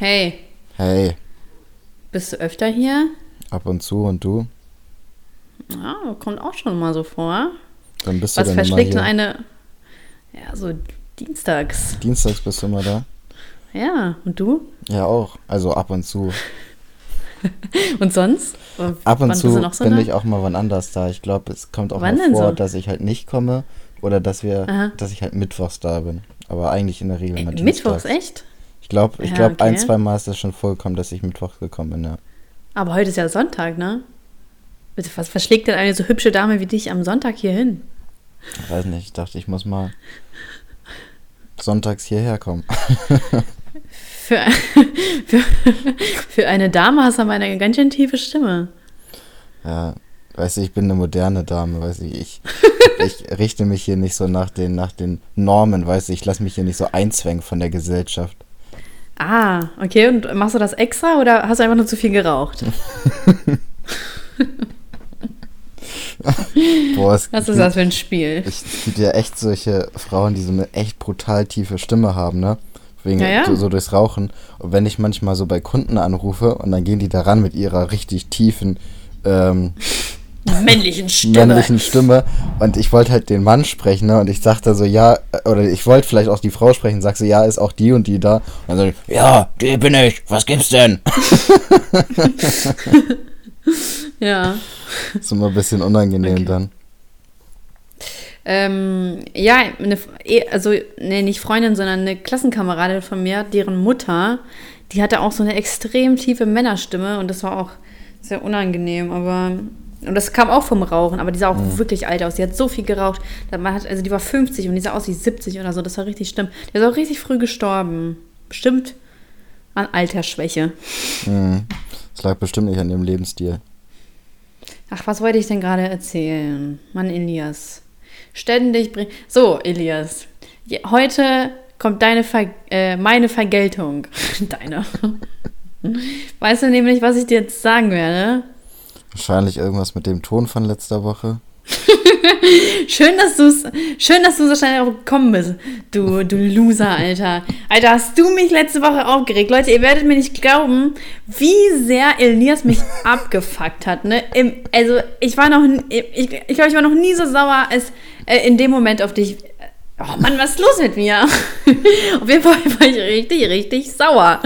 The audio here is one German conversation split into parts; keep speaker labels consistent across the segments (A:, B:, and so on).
A: Hey,
B: Hey,
A: bist du öfter hier?
B: ab und zu und du?
A: Ja, kommt auch schon mal so vor.
B: Dann bist du
A: Was
B: immer
A: verschlägt denn
B: hier.
A: eine. Ja, so dienstags.
B: Dienstags bist du immer da?
A: Ja, und du?
B: Ja, auch. Also ab und zu.
A: Und sonst?
B: Ab und zu
A: so
B: bin
A: da?
B: ich auch mal wann anders da. Ich glaube, es kommt auch
A: Wann
B: mal
A: denn
B: vor,
A: so?
B: dass ich halt nicht komme oder dass wir,
A: Aha.
B: dass ich halt mittwochs da bin. Aber eigentlich in der Regel immer
A: Äh, Mittwochs, echt?
B: Ich glaube, ich
A: Ja,
B: glaube, ein,
A: okay.
B: zwei Mal ist das schon vorgekommen, dass ich mittwochs gekommen bin, ja.
A: Aber heute ist ja Sonntag, ne? Was verschlägt denn eine so hübsche Dame wie dich am Sonntag hier hin?
B: Ich weiß nicht, ich dachte, ich muss mal sonntags hierher kommen.
A: Für, für, für eine Dame hast du aber eine ganz schön tiefe Stimme.
B: Ja, weißt du, ich bin eine moderne Dame, weißt du, ich, ich richte mich hier nicht so nach den, nach den Normen, weißt du, ich lasse mich hier nicht so einzwängen von der Gesellschaft.
A: Ah, okay. Und machst du das extra oder hast du einfach nur zu viel geraucht?
B: Boah, es
A: Was ist das für ein Spiel?
B: Ich, es gibt ja echt solche Frauen, die so eine echt brutal tiefe Stimme haben, ne? Wegen
A: Ja, ja.
B: So, so durchs Rauchen. Und wenn ich manchmal so bei Kunden anrufe und dann gehen die daran mit ihrer richtig tiefen ähm,
A: Männlichen Stimme.
B: männlichen Stimme und ich wollte halt den Mann sprechen, ne? Und ich sagte so, ja, oder ich wollte vielleicht auch die Frau sprechen, sagst so, ja, ist auch die und die da. Und dann so, ja, die bin ich, was gibt's denn?
A: Ja.
B: ist immer ein bisschen unangenehm
A: Okay.
B: dann.
A: Ähm, ja, eine, eh, also, nee, nicht Freundin, sondern eine Klassenkameradin von mir, deren Mutter, die hatte auch so eine extrem tiefe Männerstimme und das war auch sehr unangenehm, aber. Und das kam auch vom Rauchen, aber die sah auch wirklich alt aus. Die hat so viel geraucht. Man hat, also die war 50 und die sah aus wie 70 oder so. Das war richtig schlimm. Die ist auch richtig früh gestorben. Bestimmt an Altersschwäche.
B: Mhm. Das lag bestimmt nicht an dem Lebensstil.
A: Ach, was wollte ich denn gerade erzählen? Mann, Elias. Ständig bring. So, Elias. Je- Heute kommt deine Ver äh, meine Vergeltung. Deine. Weißt du nämlich, was ich dir jetzt sagen werde?
B: Wahrscheinlich irgendwas mit dem Ton von letzter Woche.
A: Schön, dass du es, schön, dass du so schnell darauf gekommen bist. Du, du Loser, Alter. Alter, hast du mich letzte Woche aufgeregt? Leute, ihr werdet mir nicht glauben, wie sehr Elias mich abgefuckt hat, ne? Im, also, ich war noch, ich, ich glaube, ich war noch nie so sauer als äh, in dem Moment auf dich. Oh Mann, was ist los mit mir? auf jeden Fall war ich richtig, richtig sauer.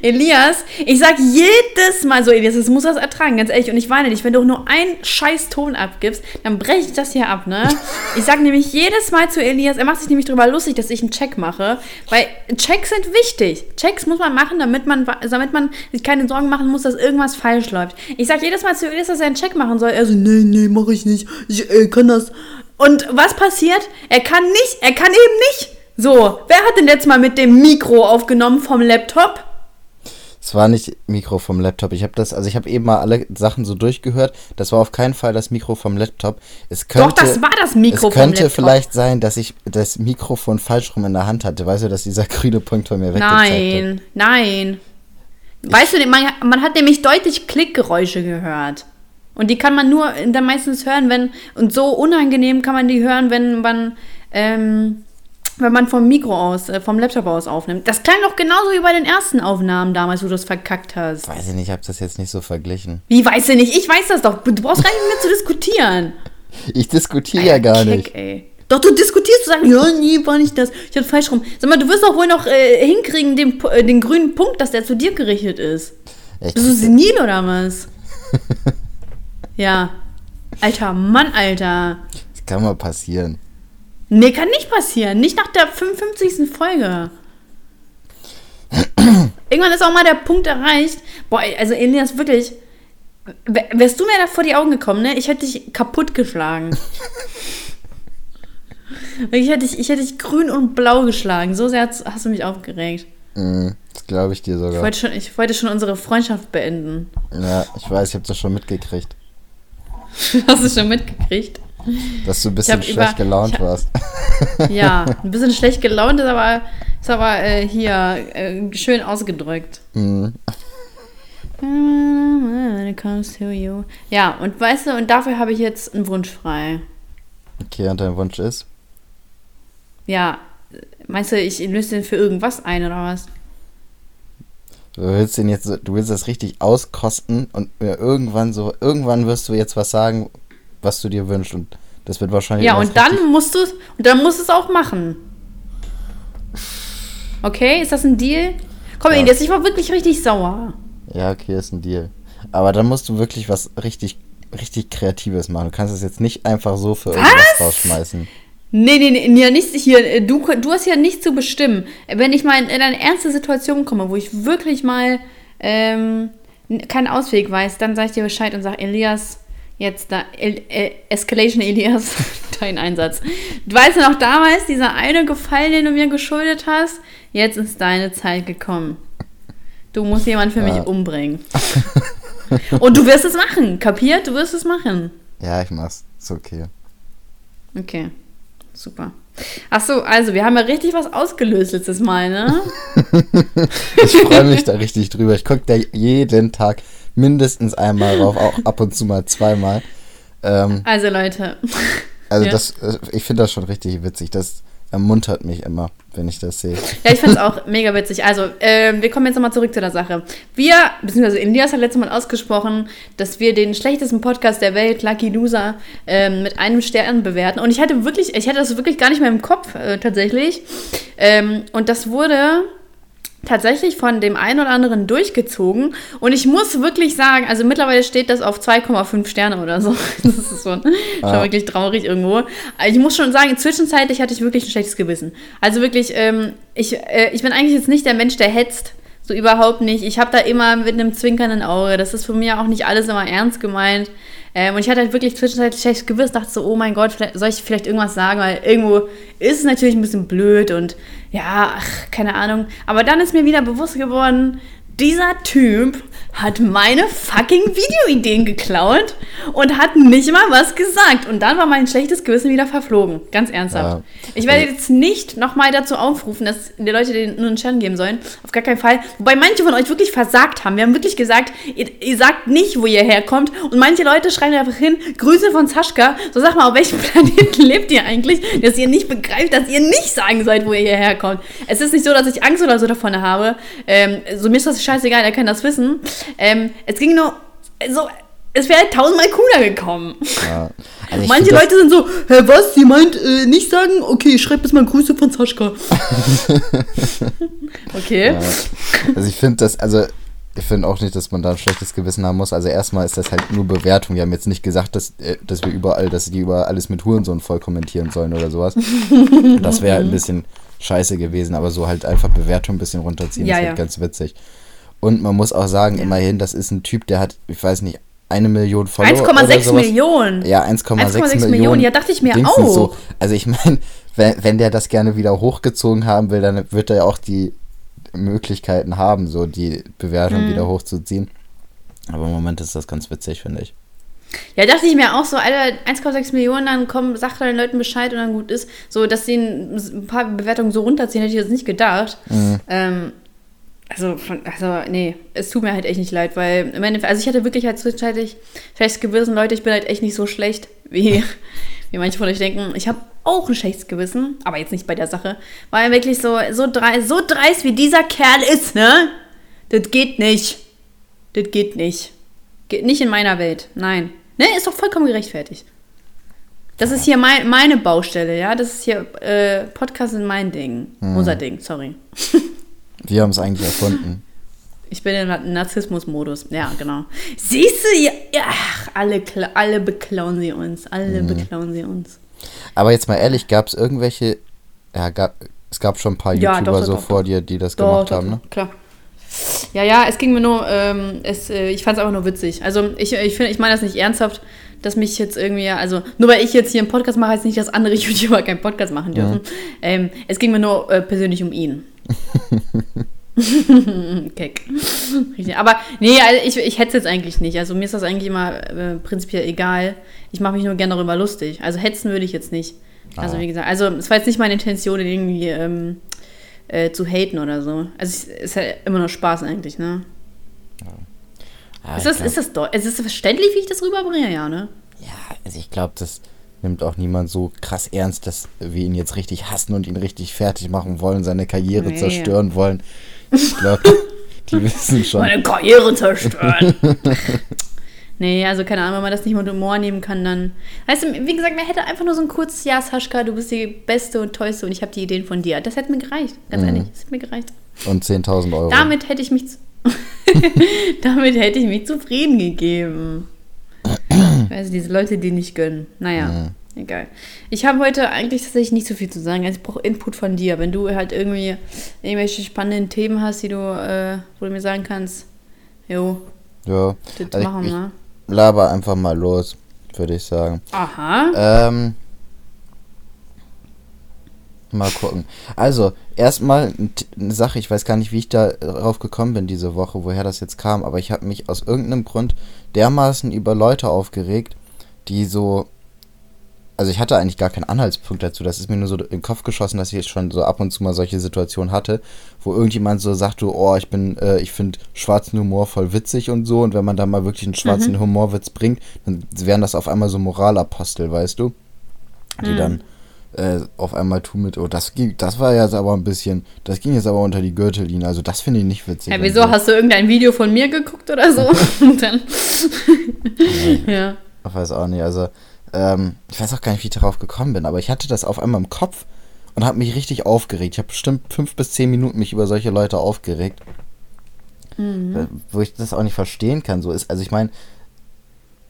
A: Elias, ich sag jedes Mal so, Elias, das muss das ertragen, ganz ehrlich. Und ich weine nicht, wenn du auch nur einen scheiß Ton abgibst, dann breche ich das hier ab, ne? Ich sag nämlich jedes Mal zu Elias, er macht sich nämlich drüber lustig, dass ich einen Check mache, weil Checks sind wichtig. Checks muss man machen, damit man, damit man sich keine Sorgen machen muss, dass irgendwas falsch läuft. Ich sag jedes Mal zu Elias, dass er einen Check machen soll. Er so, nee, nee, mach ich nicht. Ich äh, kann das. Und was passiert? Er kann nicht, er kann eben nicht. So, wer hat denn jetzt mal mit dem Mikro aufgenommen vom Laptop?
B: Es war nicht Mikro vom Laptop. Ich habe das, also ich habe eben mal alle Sachen so durchgehört. Das war auf keinen Fall das Mikro vom Laptop. Es könnte,
A: Doch, das war das Mikro
B: Es könnte vielleicht sein, dass ich das Mikrofon falsch rum in der Hand hatte. Weißt du, dass dieser grüne Punkt von mir weggezeigt hat?
A: Nein, nein. Weißt du, man, man hat nämlich deutlich Klickgeräusche gehört. Und die kann man nur dann meistens hören, wenn, und so unangenehm kann man die hören, wenn man, ähm, wenn man vom Mikro aus, äh, vom Laptop aus aufnimmt. Das klang doch genauso wie bei den ersten Aufnahmen damals, wo du das verkackt hast.
B: Weiß ich nicht, ich habe das jetzt nicht so verglichen.
A: Wie, weißt du nicht? Ich weiß das doch. Du brauchst gar nicht mehr zu diskutieren.
B: Ich diskutiere ja gar
A: Keck,
B: nicht.
A: Ey. Doch, du diskutierst, du sagst, ja, nee, war nicht das. Ich hab falsch rum. Sag mal, du wirst doch wohl noch äh, hinkriegen, den, äh, den grünen Punkt, dass der zu dir gerichtet ist.
B: Echt?
A: Bist du senil oder was? ja. Alter Mann, Alter.
B: Das kann mal passieren.
A: Nee, kann nicht passieren. Nicht nach der 55. Folge. Irgendwann ist auch mal der Punkt erreicht. Boah, also Elias, wirklich. wär- Wärst du mir da vor die Augen gekommen, ne? Ich hätte dich kaputt geschlagen. ich, hätte dich, ich hätte dich grün und blau geschlagen. So sehr hast hast du mich aufgeregt.
B: Mhm, das glaube ich dir
A: Ich
B: sogar.
A: wollte, schon, ich wollte schon unsere Freundschaft beenden.
B: Ja, ich weiß, ich habe das schon mitgekriegt.
A: Hast du schon mitgekriegt?
B: Dass du ein bisschen schlecht
A: über-
B: gelaunt
A: hab-
B: warst.
A: Ja, ein bisschen schlecht gelaunt ist aber, ist aber äh, hier äh, schön ausgedrückt. You. Ja, und weißt du, und dafür habe ich jetzt einen Wunsch frei.
B: Okay, und dein Wunsch ist?
A: Ja, meinst du, ich löse den für irgendwas ein oder was?
B: Du willst den jetzt, du willst das richtig auskosten und irgendwann so, irgendwann wirst du jetzt was sagen, was du dir wünschst und das wird wahrscheinlich.
A: Ja, und dann musst du es, und dann musst du es auch machen. Okay, ist das ein Deal? Komm, ja. Elias, ich war wirklich richtig sauer.
B: Ja, okay, ist ein Deal. Aber dann musst du wirklich was richtig, richtig Kreatives machen. Du kannst es jetzt nicht einfach so für irgendwas was? rausschmeißen.
A: Nee, nee, nee, ja, nicht hier. Du, du hast ja nichts zu bestimmen. Wenn ich mal in eine ernste Situation komme, wo ich wirklich mal ähm, keinen Ausweg weiß, dann sage ich dir Bescheid und sage, Elias, jetzt da, El, El, Escalation Elias, dein Einsatz. Du weißt noch damals, dieser eine Gefallen, den du mir geschuldet hast, jetzt ist deine Zeit gekommen. Du musst jemanden für ja. mich umbringen. und du wirst es machen, kapiert? Du wirst es machen.
B: Ja, ich mach's. Ist okay.
A: Okay. Super. Ach so, also wir haben ja richtig was ausgelöst letztes Mal, ne?
B: ich freue mich da richtig drüber. Ich gucke da jeden Tag mindestens einmal drauf, auch ab und zu mal zweimal. Ähm,
A: also Leute.
B: Also ja. das, äh, ich finde das schon richtig witzig. Das ermuntert mich immer, wenn ich das sehe.
A: Ja, ich finde es auch mega witzig. Also, äh, wir kommen jetzt nochmal zurück zu der Sache. Wir, beziehungsweise Indias hat letztes Mal ausgesprochen, dass wir den schlechtesten Podcast der Welt, Lucky Loser, äh, mit einem Stern bewerten. Und ich hatte wirklich, ich hatte das wirklich gar nicht mehr im Kopf, äh, tatsächlich. Ähm, und das wurde tatsächlich von dem einen oder anderen durchgezogen. Und ich muss wirklich sagen, also mittlerweile steht das auf 2,5 Sterne oder so. Das ist schon, ah. schon wirklich traurig irgendwo. Ich muss schon sagen, zwischenzeitlich hatte ich wirklich ein schlechtes Gewissen. Also wirklich, ähm, ich, äh, ich bin eigentlich jetzt nicht der Mensch, der hetzt. So überhaupt nicht. Ich habe da immer mit einem zwinkernden Auge. Das ist für mich auch nicht alles immer ernst gemeint. Ähm, und ich hatte halt wirklich zwischenzeitlich schlechtes Gewissen, dachte so, oh mein Gott, soll ich vielleicht irgendwas sagen? Weil irgendwo ist es natürlich ein bisschen blöd und ja, ach, keine Ahnung. Aber dann ist mir wieder bewusst geworden, dieser Typ hat meine fucking Videoideen geklaut und hat nicht mal was gesagt. Und dann war mein schlechtes Gewissen wieder verflogen. Ganz ernsthaft. Ja. Ich werde jetzt nicht nochmal dazu aufrufen, dass die Leute den nur einen Stern geben sollen. Auf gar keinen Fall. Wobei manche von euch wirklich versagt haben. Wir haben wirklich gesagt, ihr, ihr sagt nicht, wo ihr herkommt. Und manche Leute schreiben einfach hin, Grüße von Saschka. So sag mal, auf welchem Planeten lebt ihr eigentlich, dass ihr nicht begreift, dass ihr nicht sagen sollt, wo ihr hierher kommt. Es ist nicht so, dass ich Angst oder so davon habe. Ähm, so mir ist das scheißegal, er kann das wissen. Ähm, es ging nur so, es wäre tausendmal cooler gekommen. Ja. Also Manche Leute sind so, hä, was? Sie meint äh, nicht sagen? Okay, ich schreibe jetzt mal Grüße von Saschka. okay. Ja.
B: Also ich finde das, also ich finde auch nicht, dass man da ein schlechtes Gewissen haben muss. Also erstmal ist das halt nur Bewertung. Wir haben jetzt nicht gesagt, dass, äh, dass wir überall, dass die überall alles mit Hurensohn voll kommentieren sollen oder sowas. das wäre halt ein bisschen scheiße gewesen, aber so halt einfach Bewertung ein bisschen runterziehen, ja, ist halt ja. ganz witzig. Und man muss auch sagen, ja. immerhin, das ist ein Typ, der hat, ich weiß nicht, eine Million Follower. 1,6
A: Millionen.
B: Ja, 1,6 Millionen. Millionen.
A: Ja, dachte ich mir auch. So.
B: Also ich meine, wenn, wenn der das gerne wieder hochgezogen haben will, dann wird er ja auch die Möglichkeiten haben, so die Bewertung mhm. wieder hochzuziehen. Aber im Moment ist das ganz witzig, finde ich.
A: Ja, dachte ich mir auch so, Alter, 1,6 Millionen, dann komm, sag den Leuten Bescheid und dann gut ist. So, dass sie ein paar Bewertungen so runterziehen, hätte ich jetzt nicht gedacht. Mhm. Ähm, also, von, also, nee, es tut mir halt echt nicht leid, weil Endeffekt, also ich hatte wirklich halt zwischenzeitlich schlechtes Gewissen, Leute, ich bin halt echt nicht so schlecht, wie, wie manche von euch denken. Ich habe auch ein schlechtes Gewissen, aber jetzt nicht bei der Sache, weil wirklich so, so, dreist, so dreist wie dieser Kerl ist, ne? Das geht nicht. Das geht nicht. Geht nicht in meiner Welt, nein. Ne, ist doch vollkommen gerechtfertigt. Das ist hier mein, meine Baustelle, ja? Das ist hier, äh, Podcast ist mein Ding. Hm. Unser Ding, sorry.
B: Wir haben es eigentlich erfunden.
A: Ich bin im Narzissmus-Modus. Ja, genau. Siehst du, ja, ach, alle, alle beklauen sie uns. Alle mhm. beklauen sie uns.
B: Aber jetzt mal ehrlich, gab es irgendwelche. Ja, gab, es gab schon ein paar ja, YouTuber doch, doch, so doch, vor dir, die das gemacht haben, ne?
A: Klar. Ja, ja, es ging mir nur, ähm, es, äh, ich fand es einfach nur witzig. Also ich, ich finde, ich meine das nicht ernsthaft, dass mich jetzt irgendwie, also nur weil ich jetzt hier einen Podcast mache, heißt nicht, dass andere YouTuber keinen Podcast machen dürfen. Ja. Ähm, es ging mir nur äh, persönlich um ihn. Keck. Aber nee, also ich, ich hetze jetzt eigentlich nicht. Also mir ist das eigentlich immer äh, prinzipiell egal. Ich mache mich nur gerne darüber lustig. Also hetzen würde ich jetzt nicht. Also ah. wie gesagt, also es war jetzt nicht meine Intention, irgendwie ähm, äh, zu haten oder so. Also es ist halt immer nur Spaß eigentlich, ne? Ja. Ah, ist, das, glaub, ist, das, ist das verständlich, wie ich das rüberbringe? Ja, ne?
B: Ja, also ich glaube, das nimmt auch niemand so krass ernst, dass wir ihn jetzt richtig hassen und ihn richtig fertig machen wollen, seine Karriere nee. zerstören wollen. Ich glaube, Die wissen schon.
A: Meine Karriere zerstören. nee, also keine Ahnung, wenn man das nicht mit Humor nehmen kann, dann. Weißt du, wie gesagt, mir hätte einfach nur so ein kurzes Ja, Saschka, du bist die Beste und Tollste und ich habe die Ideen von dir. Das hätte mir gereicht. Ganz
B: Mhm.
A: ehrlich, das hätte mir gereicht.
B: Und 10.000 Euro.
A: Damit hätte ich mich. Damit hätte ich mich zufrieden gegeben. Also diese Leute, die nicht gönnen. Naja, egal. Ich habe heute eigentlich tatsächlich nicht so viel zu sagen. Also ich brauche Input von dir. Wenn du halt irgendwie irgendwelche spannenden Themen hast, die du, äh, wo du mir sagen kannst, jo,
B: Ja.
A: das
B: Also
A: machen wir.
B: Laber einfach mal los, würde ich sagen.
A: Aha.
B: Ähm. Mal gucken. Also, erstmal eine Sache, ich weiß gar nicht, wie ich da drauf gekommen bin diese Woche, woher das jetzt kam, aber ich habe mich aus irgendeinem Grund dermaßen über Leute aufgeregt, die so. Also ich hatte eigentlich gar keinen Anhaltspunkt dazu. Das ist mir nur so in den Kopf geschossen, dass ich jetzt schon so ab und zu mal solche Situationen hatte, wo irgendjemand so sagt, du, oh, ich bin, äh, ich finde schwarzen Humor voll witzig und so. Und wenn man da mal wirklich einen schwarzen Humorwitz bringt, dann wären das auf einmal so Moralapostel, weißt du? Die
A: Mhm.
B: dann äh, auf einmal tun mit, oh, das ging, das war jetzt aber ein bisschen, das ging jetzt aber unter die Gürtellinie. Also das finde ich nicht witzig.
A: Ja, wieso?
B: so.
A: Hast du irgendein Video von mir geguckt oder so? Und dann. ja.
B: Ich weiß auch nicht, also ähm, ich weiß auch gar nicht, wie ich darauf gekommen bin, aber ich hatte das auf einmal im Kopf und habe mich richtig aufgeregt. Ich habe bestimmt fünf bis zehn Minuten mich über solche Leute aufgeregt, äh, wo ich das auch nicht verstehen kann. So ist, also ich meine,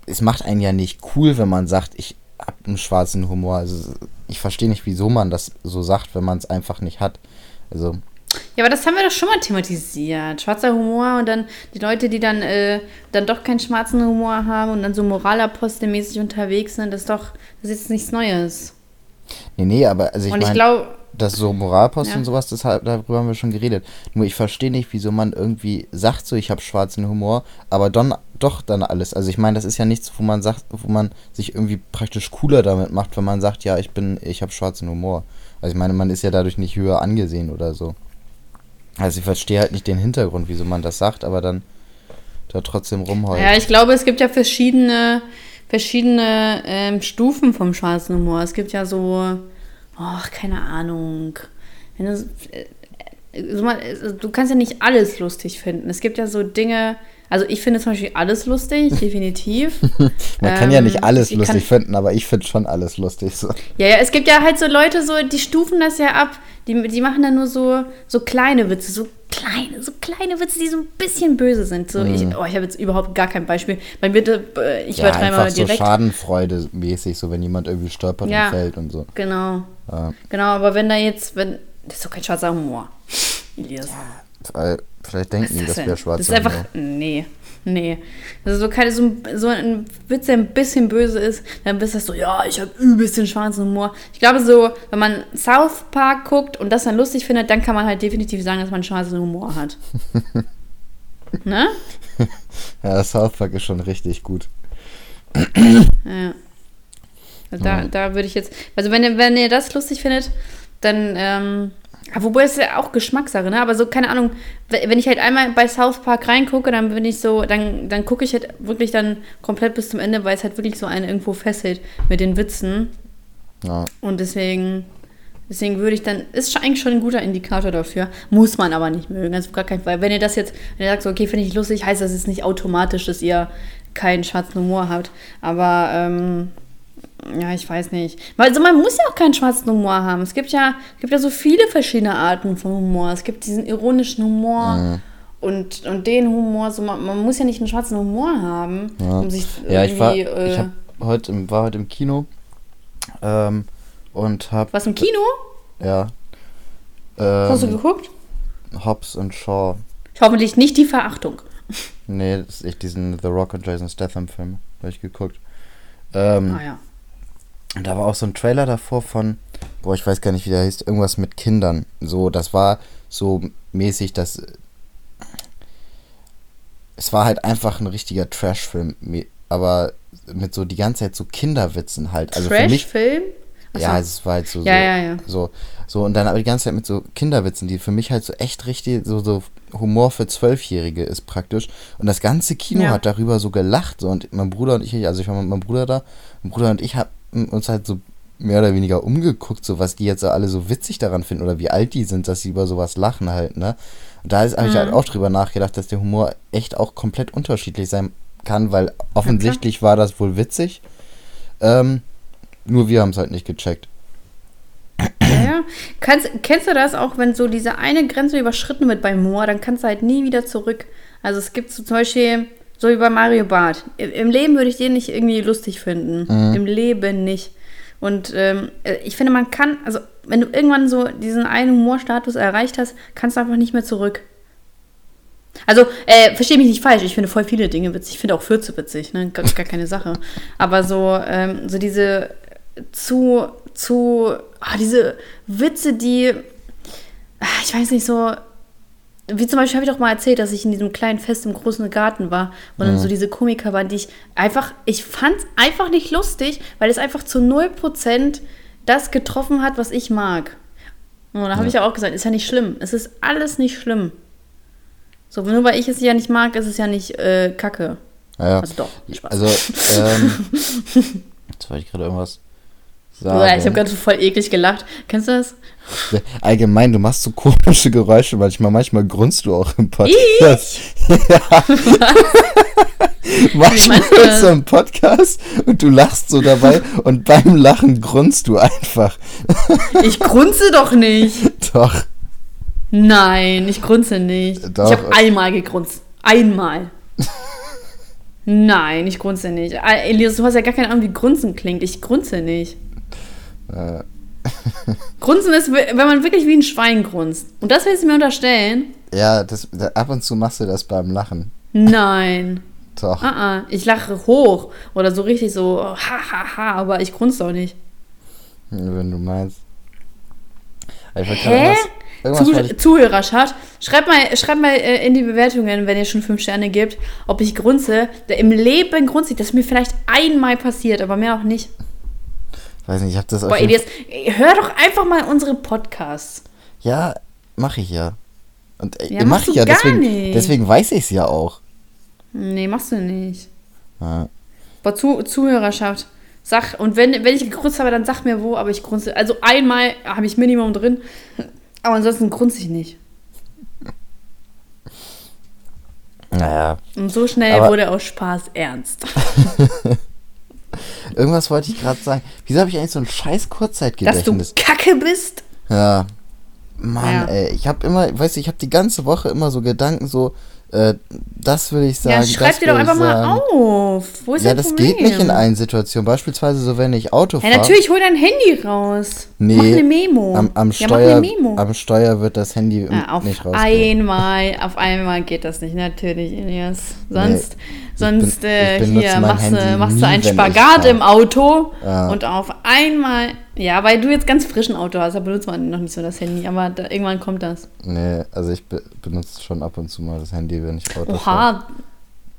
B: es macht einen ja nicht cool, wenn man sagt, ich habe einen schwarzen Humor. Also ich verstehe nicht, wieso man das so sagt, wenn man es einfach nicht hat. Also
A: Ja, aber das haben wir doch schon mal thematisiert. Schwarzer Humor und dann die Leute, die dann, äh, dann doch keinen schwarzen Humor haben und dann so moralapostelmäßig unterwegs sind, das ist doch, das ist jetzt nichts Neues.
B: nee, nee, aber also ich
A: und ich
B: meine,
A: glaube,
B: das so Moralpost
A: Ja.
B: und sowas, das, darüber haben wir schon geredet. Nur ich verstehe nicht, wieso man irgendwie sagt, so ich habe schwarzen Humor, aber dann doch dann alles. Also ich meine, das ist ja nichts, wo man sagt, wo man sich irgendwie praktisch cooler damit macht, wenn man sagt, ja, ich bin, ich habe schwarzen Humor. Also ich meine, man ist ja dadurch nicht höher angesehen oder so. Also ich verstehe halt nicht den Hintergrund, wieso man das sagt, aber dann da trotzdem rumheult.
A: ja, ich glaube, es gibt ja verschiedene, verschiedene ähm, Stufen vom schwarzen Humor. Es gibt ja so, ach, keine Ahnung. Wenn du, äh, so mal, äh, du kannst ja nicht alles lustig finden. Es gibt ja so Dinge, also ich finde zum Beispiel alles lustig, definitiv.
B: man kann ja
A: ähm,
B: nicht alles
A: ich
B: lustig
A: kann-
B: finden, aber ich finde schon alles lustig. So.
A: Ja, ja, es gibt ja halt so Leute, so, die stufen das ja ab. Die, die machen dann nur so, so kleine Witze, so kleine, so kleine Witze, die so ein bisschen böse sind. So, ich, oh, ich habe jetzt überhaupt gar kein Beispiel. Bei mir, äh, ich
B: Mhm. Ja,
A: übertreibe mal
B: einfach so
A: direkt.
B: Schadenfreude mäßig, so wenn jemand irgendwie stolpert
A: Ja.
B: und fällt und so.
A: genau.
B: Ja.
A: Genau, aber wenn da jetzt, wenn. Das ist doch kein schwarzer Humor. Elias.
B: Weil vielleicht denken die, das
A: denn?
B: wäre schwarz.
A: Das ist einfach. Nee. Nee. Also so, keine, so, ein, so ein Witz, der ein bisschen böse ist, dann bist du so, ja, ich habe übelst den schwarzen Humor. Ich glaube so, wenn man South Park guckt und das dann lustig findet, dann kann man halt definitiv sagen, dass man schwarzen Humor hat. ne?
B: Ja, South Park ist schon richtig gut.
A: Ja. Also da, da würde ich jetzt, also wenn ihr, wenn ihr das lustig findet, dann, ähm, wobei es ja auch Geschmackssache, ne? Aber so, keine Ahnung, we- wenn ich halt einmal bei South Park reingucke, dann bin ich so, dann, dann gucke ich halt wirklich dann komplett bis zum Ende, weil es halt wirklich so einen irgendwo festhält mit den Witzen.
B: Ja.
A: Und deswegen, deswegen würde ich dann, ist schon- eigentlich schon ein guter Indikator dafür. Muss man aber nicht mögen. Also gar keinen Fall. Wenn ihr das jetzt, wenn ihr sagt, so, okay, finde ich lustig, heißt das jetzt nicht automatisch, dass ihr keinen schwarzen Humor habt. Aber, ähm, ja, ich weiß nicht. Weil also man muss ja auch keinen schwarzen Humor haben. Es gibt ja, gibt ja so viele verschiedene Arten von Humor. Es gibt diesen ironischen Humor und, und den Humor. So, man, man muss ja nicht einen schwarzen Humor haben,
B: Ja,
A: um sich
B: ja ich war, ich
A: äh,
B: hab heute, im- war heute im Kino ähm, und hab,
A: was im Kino?
B: ja,
A: Was hast du
B: ähm,
A: geguckt?
B: Hobbs und Shaw.
A: Hoffentlich nicht die Verachtung.
B: Nee, das ist echt diesen The Rock und Jason Statham Film, habe ich geguckt. Ähm,
A: Ah ja.
B: Und da war auch so ein Trailer davor von, boah, ich weiß gar nicht, wie der heißt, irgendwas mit Kindern. So, das war so mäßig, dass. Es war halt einfach ein richtiger Trash-Film, aber mit so die ganze Zeit so Kinderwitzen halt. Also.
A: Trash-Film?
B: Ja, es war halt so.
A: Ja,
B: so,
A: ja, ja.
B: So, so, und dann aber die ganze Zeit mit so Kinderwitzen, die für mich halt so echt richtig, so, so Humor für Zwölfjährige ist praktisch. Und das ganze Kino hat darüber so gelacht. So, und mein Bruder und ich, also ich war mit meinem Bruder da, mein Bruder und ich haben uns halt so mehr oder weniger umgeguckt, so was die jetzt alle so witzig daran finden oder wie alt die sind, dass sie über sowas lachen halt, ne? Und da habe ich halt
A: Mhm.
B: auch drüber nachgedacht, dass der Humor echt auch komplett unterschiedlich sein kann, weil offensichtlich war das wohl witzig. Ähm, nur wir haben es halt nicht gecheckt.
A: Ja, ja. Kannst, kennst du das auch, wenn so diese eine Grenze überschritten wird beim Humor, dann kannst du halt nie wieder zurück. Also es gibt so zum Beispiel, so wie bei Mario Barth. Im, Leben würde ich den nicht irgendwie lustig finden. Im Leben nicht. Und ähm, äh, ich finde, man kann, also wenn du irgendwann so diesen einen Humorstatus erreicht hast, kannst du einfach nicht mehr zurück. Also, äh, verstehe mich nicht falsch, ich finde voll viele Dinge witzig. Ich finde auch Fürze witzig, ne? Gar, gar keine Sache. Aber so, ähm, so diese zu, zu, ah, diese Witze, die, ah, ich weiß nicht, so, wie zum Beispiel habe ich doch mal erzählt, dass ich in diesem kleinen Fest im großen Garten war und dann so diese Komiker waren, die ich einfach, ich fand es einfach nicht lustig, weil es einfach zu 0% das getroffen hat, was ich mag. Und da habe ich ja auch gesagt, ist ja nicht schlimm. Es ist alles nicht schlimm. So, nur weil ich es ja nicht mag, ist es ja nicht äh, kacke.
B: Naja.
A: Also doch, Spaß.
B: Also, ähm, jetzt wollte ich gerade irgendwas sagen.
A: Ich habe gerade so voll eklig gelacht. Kennst du das?
B: Allgemein, du machst so komische Geräusche manchmal. Manchmal grunzt du auch im Podcast. Ja. manchmal
A: meinst du
B: im Podcast und du lachst so dabei und beim Lachen grunzt du einfach.
A: Ich grunze doch nicht.
B: Doch.
A: Nein, ich grunze nicht.
B: Doch.
A: Ich habe einmal gegrunzt. Einmal. Nein, ich grunze nicht. Ah, Elias, du hast ja gar keine Ahnung, wie Grunzen klingt. Ich grunze nicht.
B: Äh,
A: Grunzen ist, wenn man wirklich wie ein Schwein grunzt. Und das willst du mir unterstellen?
B: ja, das, da, ab und zu machst du das beim Lachen.
A: Nein.
B: Doch.
A: Ah, ah. Ich lache hoch. Oder so richtig so, ha, ha, ha. Aber ich grunze doch nicht.
B: Wenn du meinst. Ich
A: Hä?
B: irgendwas, irgendwas
A: Zuhörerschaft, schreibt mal, schreibt mal äh, in die Bewertungen, wenn ihr schon fünf Sterne gebt, ob ich grunze. Im Leben grunze ich. Das ist mir vielleicht einmal passiert, aber mehr auch nicht.
B: Weiß nicht, ich habe das auf
A: Boah, Elias, hör doch einfach mal unsere Podcasts.
B: Ja, mache ich ja. Und äh,
A: Ja,
B: mach
A: machst
B: ich ja,
A: gar
B: deswegen,
A: nicht.
B: deswegen weiß ich es ja auch.
A: Nee, machst du nicht.
B: Ja.
A: Boah, Zu Zuhörerschaft. Sag, und wenn, wenn ich gegrunzt habe, dann sag mir wo, aber ich grunze. Also einmal habe ich Minimum drin, aber ansonsten grunze ich nicht.
B: Naja,
A: Und so schnell
B: Aber-
A: wurde aus Spaß ernst.
B: irgendwas wollte ich gerade sagen. Wieso habe ich eigentlich so ein scheiß
A: Dass du
B: Kurzzeitgedächtnis?
A: kacke bist.
B: Ja. Mann,
A: Ja.
B: ey, ich habe immer, weißt du, ich habe die ganze Woche immer so Gedanken, so, äh, das will ich sagen.
A: Ja, schreib dir doch einfach mal
B: sagen.
A: auf. Wo ist
B: Ja, das
A: Problem?
B: geht nicht in allen Situationen. Beispielsweise so, wenn ich Auto fahre.
A: Ja, natürlich, hol dein Handy raus.
B: Nee,
A: mach eine Memo.
B: Am, am,
A: ja, mach
B: Steuer,
A: eine Memo.
B: am Steuer wird das Handy
A: Ja, auf
B: nicht rausgehen.
A: einmal, auf einmal geht das nicht, natürlich, Elias. Sonst,
B: ich
A: sonst
B: bin-
A: äh, hier machst machst du einen Spagat im Auto
B: Ja.
A: und auf einmal, ja, weil du jetzt ganz frisch ein Auto hast, da benutzt man noch nicht so das Handy, aber da, irgendwann kommt das.
B: Nee, also ich be benutze schon ab und zu mal das Handy, wenn ich Auto.
A: Oha,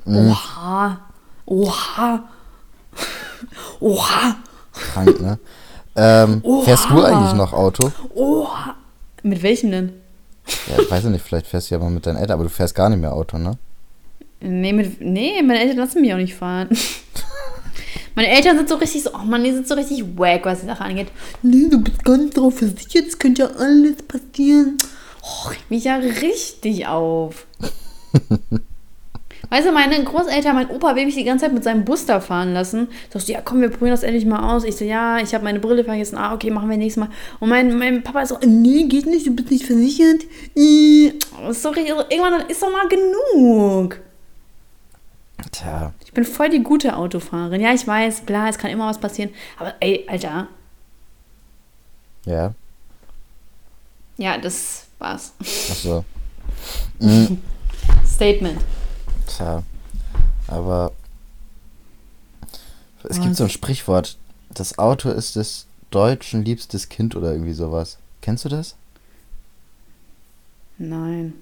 A: oha, oha, oha,
B: Krank, ne? ähm, fährst du
A: Oha.
B: eigentlich noch Auto?
A: oha. Mit welchem denn?
B: Ja, ich weiß ja nicht, vielleicht fährst du ja mal mit deinen Eltern, aber du fährst gar nicht mehr Auto, ne?
A: Nee, mit, nee, meine Eltern lassen mich auch nicht fahren. Meine Eltern sind so richtig so, oh Mann, die sind so richtig wack, was die Sache angeht. Nee, du bist nicht drauf versichert, es könnte ja alles passieren. Oh, regt mich ja richtig auf. Weißt du, meine Großeltern, mein Opa will mich die ganze Zeit mit seinem Bus da fahren lassen. Sagst du, ja komm, wir probieren das endlich mal aus. Ich so, ja, ich habe meine Brille vergessen. Ah, okay, machen wir nächstes Mal. Und mein, mein Papa ist so, nee, geht nicht, du bist nicht versichert. Äh, ist so richtig, irgendwann ist doch mal genug.
B: Tja,
A: Ich bin voll die gute Autofahrerin. Ja, ich weiß, bla, es kann immer was passieren. Aber ey, Alter,
B: ja,
A: ja, das war's.
B: achso. Mhm,
A: Statement.
B: tja, aber es gibt
A: Was?
B: so ein Sprichwort, das Auto ist des Deutschen liebstes Kind oder irgendwie sowas. Kennst du das?
A: Nein.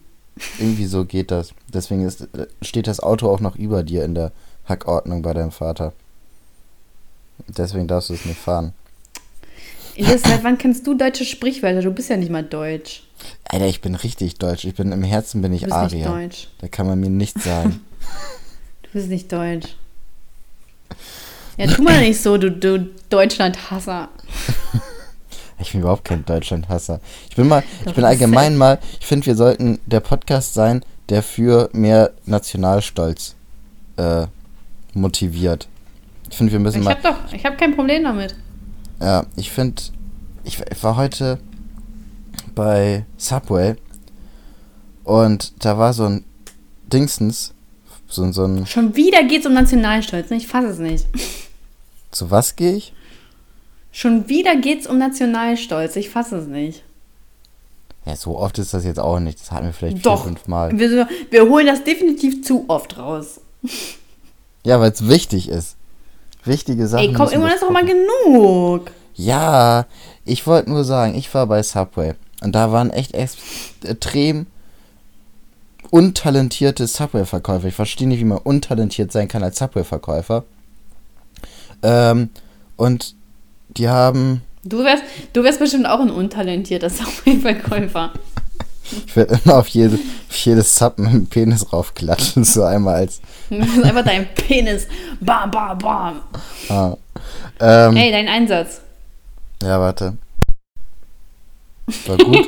B: Irgendwie so geht das. Deswegen ist, steht das Auto auch noch über dir in der Hackordnung bei deinem Vater. Deswegen darfst du es nicht fahren.
A: Elias, seit wann kennst du deutsche Sprichwörter? Du bist ja nicht mal deutsch.
B: Alter, ich bin richtig deutsch. Ich bin im Herzen bin ich
A: Du bist nicht
B: Arier.
A: deutsch.
B: Da kann man mir nichts sagen.
A: Du bist nicht deutsch. Ja, tu mal nicht so, du, du Deutschland-Hasser.
B: Ich bin überhaupt kein Deutschlandhasser. Ich bin mal, ich bin allgemein mal, ich finde, wir sollten der Podcast sein, der für mehr Nationalstolz äh, motiviert. Ich finde, wir müssen
A: Ich
B: mal.
A: habe doch, ich habe kein Problem damit.
B: Ja, ich finde, ich, ich war heute bei Subway und da war so ein Dingsens, so, so ein,
A: Schon wieder geht's um Nationalstolz, ne? Ich fasse es nicht.
B: zu was gehe ich?
A: Schon wieder geht's um Nationalstolz, ich fasse es nicht.
B: Ja, so oft ist das jetzt auch nicht. Das hatten wir vielleicht
A: Doch.
B: vier, fünf Mal.
A: Wir, wir holen das definitiv zu oft raus.
B: Ja, weil es wichtig ist. Wichtige Sachen.
A: Ey, komm, irgendwann ist doch mal genug.
B: Ja, ich wollte nur sagen, ich war bei Subway und da waren echt extrem untalentierte Subway-Verkäufer. Ich verstehe nicht, wie man untalentiert sein kann als Subway-Verkäufer. Ähm, und die haben,
A: Du wärst, du wärst bestimmt auch ein untalentierter Subway-Verkäufer.
B: ich werde immer auf, jede, auf jedes Sub mit dem Penis raufklatschen, so einmal als.
A: Das ist einfach dein Penis. Bam, bam, bam.
B: Ah. Ähm,
A: Ey, dein Einsatz.
B: Ja, warte. War gut.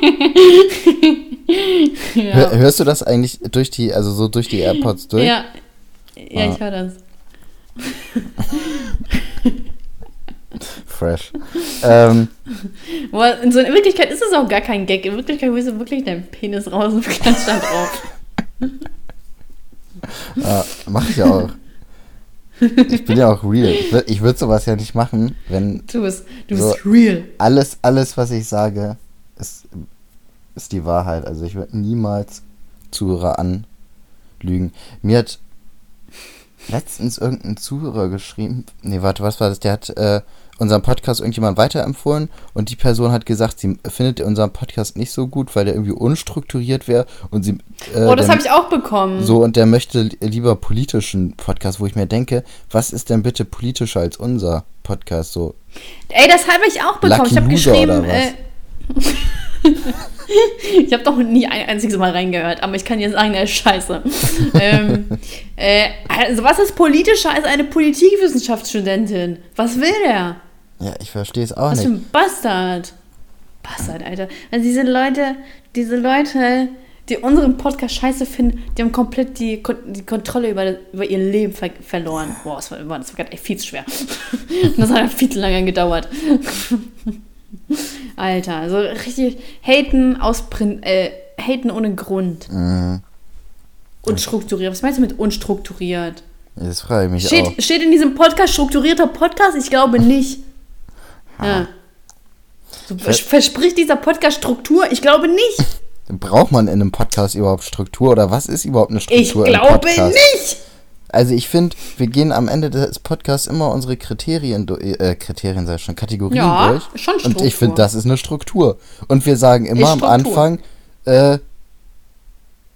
A: Ja,
B: Hör, hörst du das eigentlich durch die, also so durch die AirPods durch?
A: ja. ja
B: Ah.
A: ich höre das.
B: Fresh. ähm,
A: Aber in, so, in Wirklichkeit ist es auch gar kein Gag. In Wirklichkeit willst du wirklich deinen Penis raus und klatscht da drauf.
B: ja, mach ich ja auch. Ich bin ja auch real. Ich, wür- ich würde sowas ja nicht machen, wenn
A: Du bist, du
B: So.
A: bist real.
B: alles, alles, was ich sage, ist, ist die Wahrheit. Also ich würde niemals Zuhörer anlügen. Mir hat letztens irgendein Zuhörer geschrieben, nee, warte, was war das? Der hat äh, unseren Podcast irgendjemand weiterempfohlen und die Person hat gesagt, sie findet unseren Podcast nicht so gut, weil der irgendwie unstrukturiert wäre und sie äh,
A: Oh, das habe ich auch bekommen.
B: so und der möchte li- lieber politischen Podcast, wo ich mir denke, was ist denn bitte politischer als unser Podcast so?
A: Ey, das habe ich auch bekommen.
B: Lucky
A: ich habe geschrieben. Äh, ich habe doch nie ein einziges Mal reingehört, aber ich kann dir sagen, der ist scheiße. ähm, äh, also, was ist politischer als eine Politikwissenschaftsstudentin? Was will der?
B: Ja, ich verstehe es auch
A: Was für
B: nicht.
A: ein Bastard. Bastard, Alter. Also diese Leute, diese Leute, die unseren Podcast scheiße finden, die haben komplett die, die Kontrolle über, über ihr Leben ver verloren. Boah, das war, das war gerade echt viel zu schwer. Das hat viel zu lange gedauert. Alter, also richtig haten aus Prin äh, haten ohne Grund.
B: Mhm.
A: Unstrukturiert. Was meinst du mit unstrukturiert?
B: Das frage ich mich auch.
A: Steht, steht in diesem Podcast strukturierter Podcast? Ich glaube nicht. Ja. So,
B: Ver-
A: verspricht dieser Podcast Struktur? Ich glaube nicht.
B: Braucht man in einem Podcast überhaupt Struktur oder was ist überhaupt eine
A: Ich
B: Struktur im
A: glaube
B: Podcast?
A: nicht.
B: Also ich finde, wir gehen am Ende des Podcasts immer unsere Kriterien, du- äh, Kriterien sei schon, Kategorien
A: Ja,
B: durch.
A: schon
B: Und
A: Struktur.
B: ich finde, das ist eine Struktur. Und wir sagen immer am. Anfang, äh,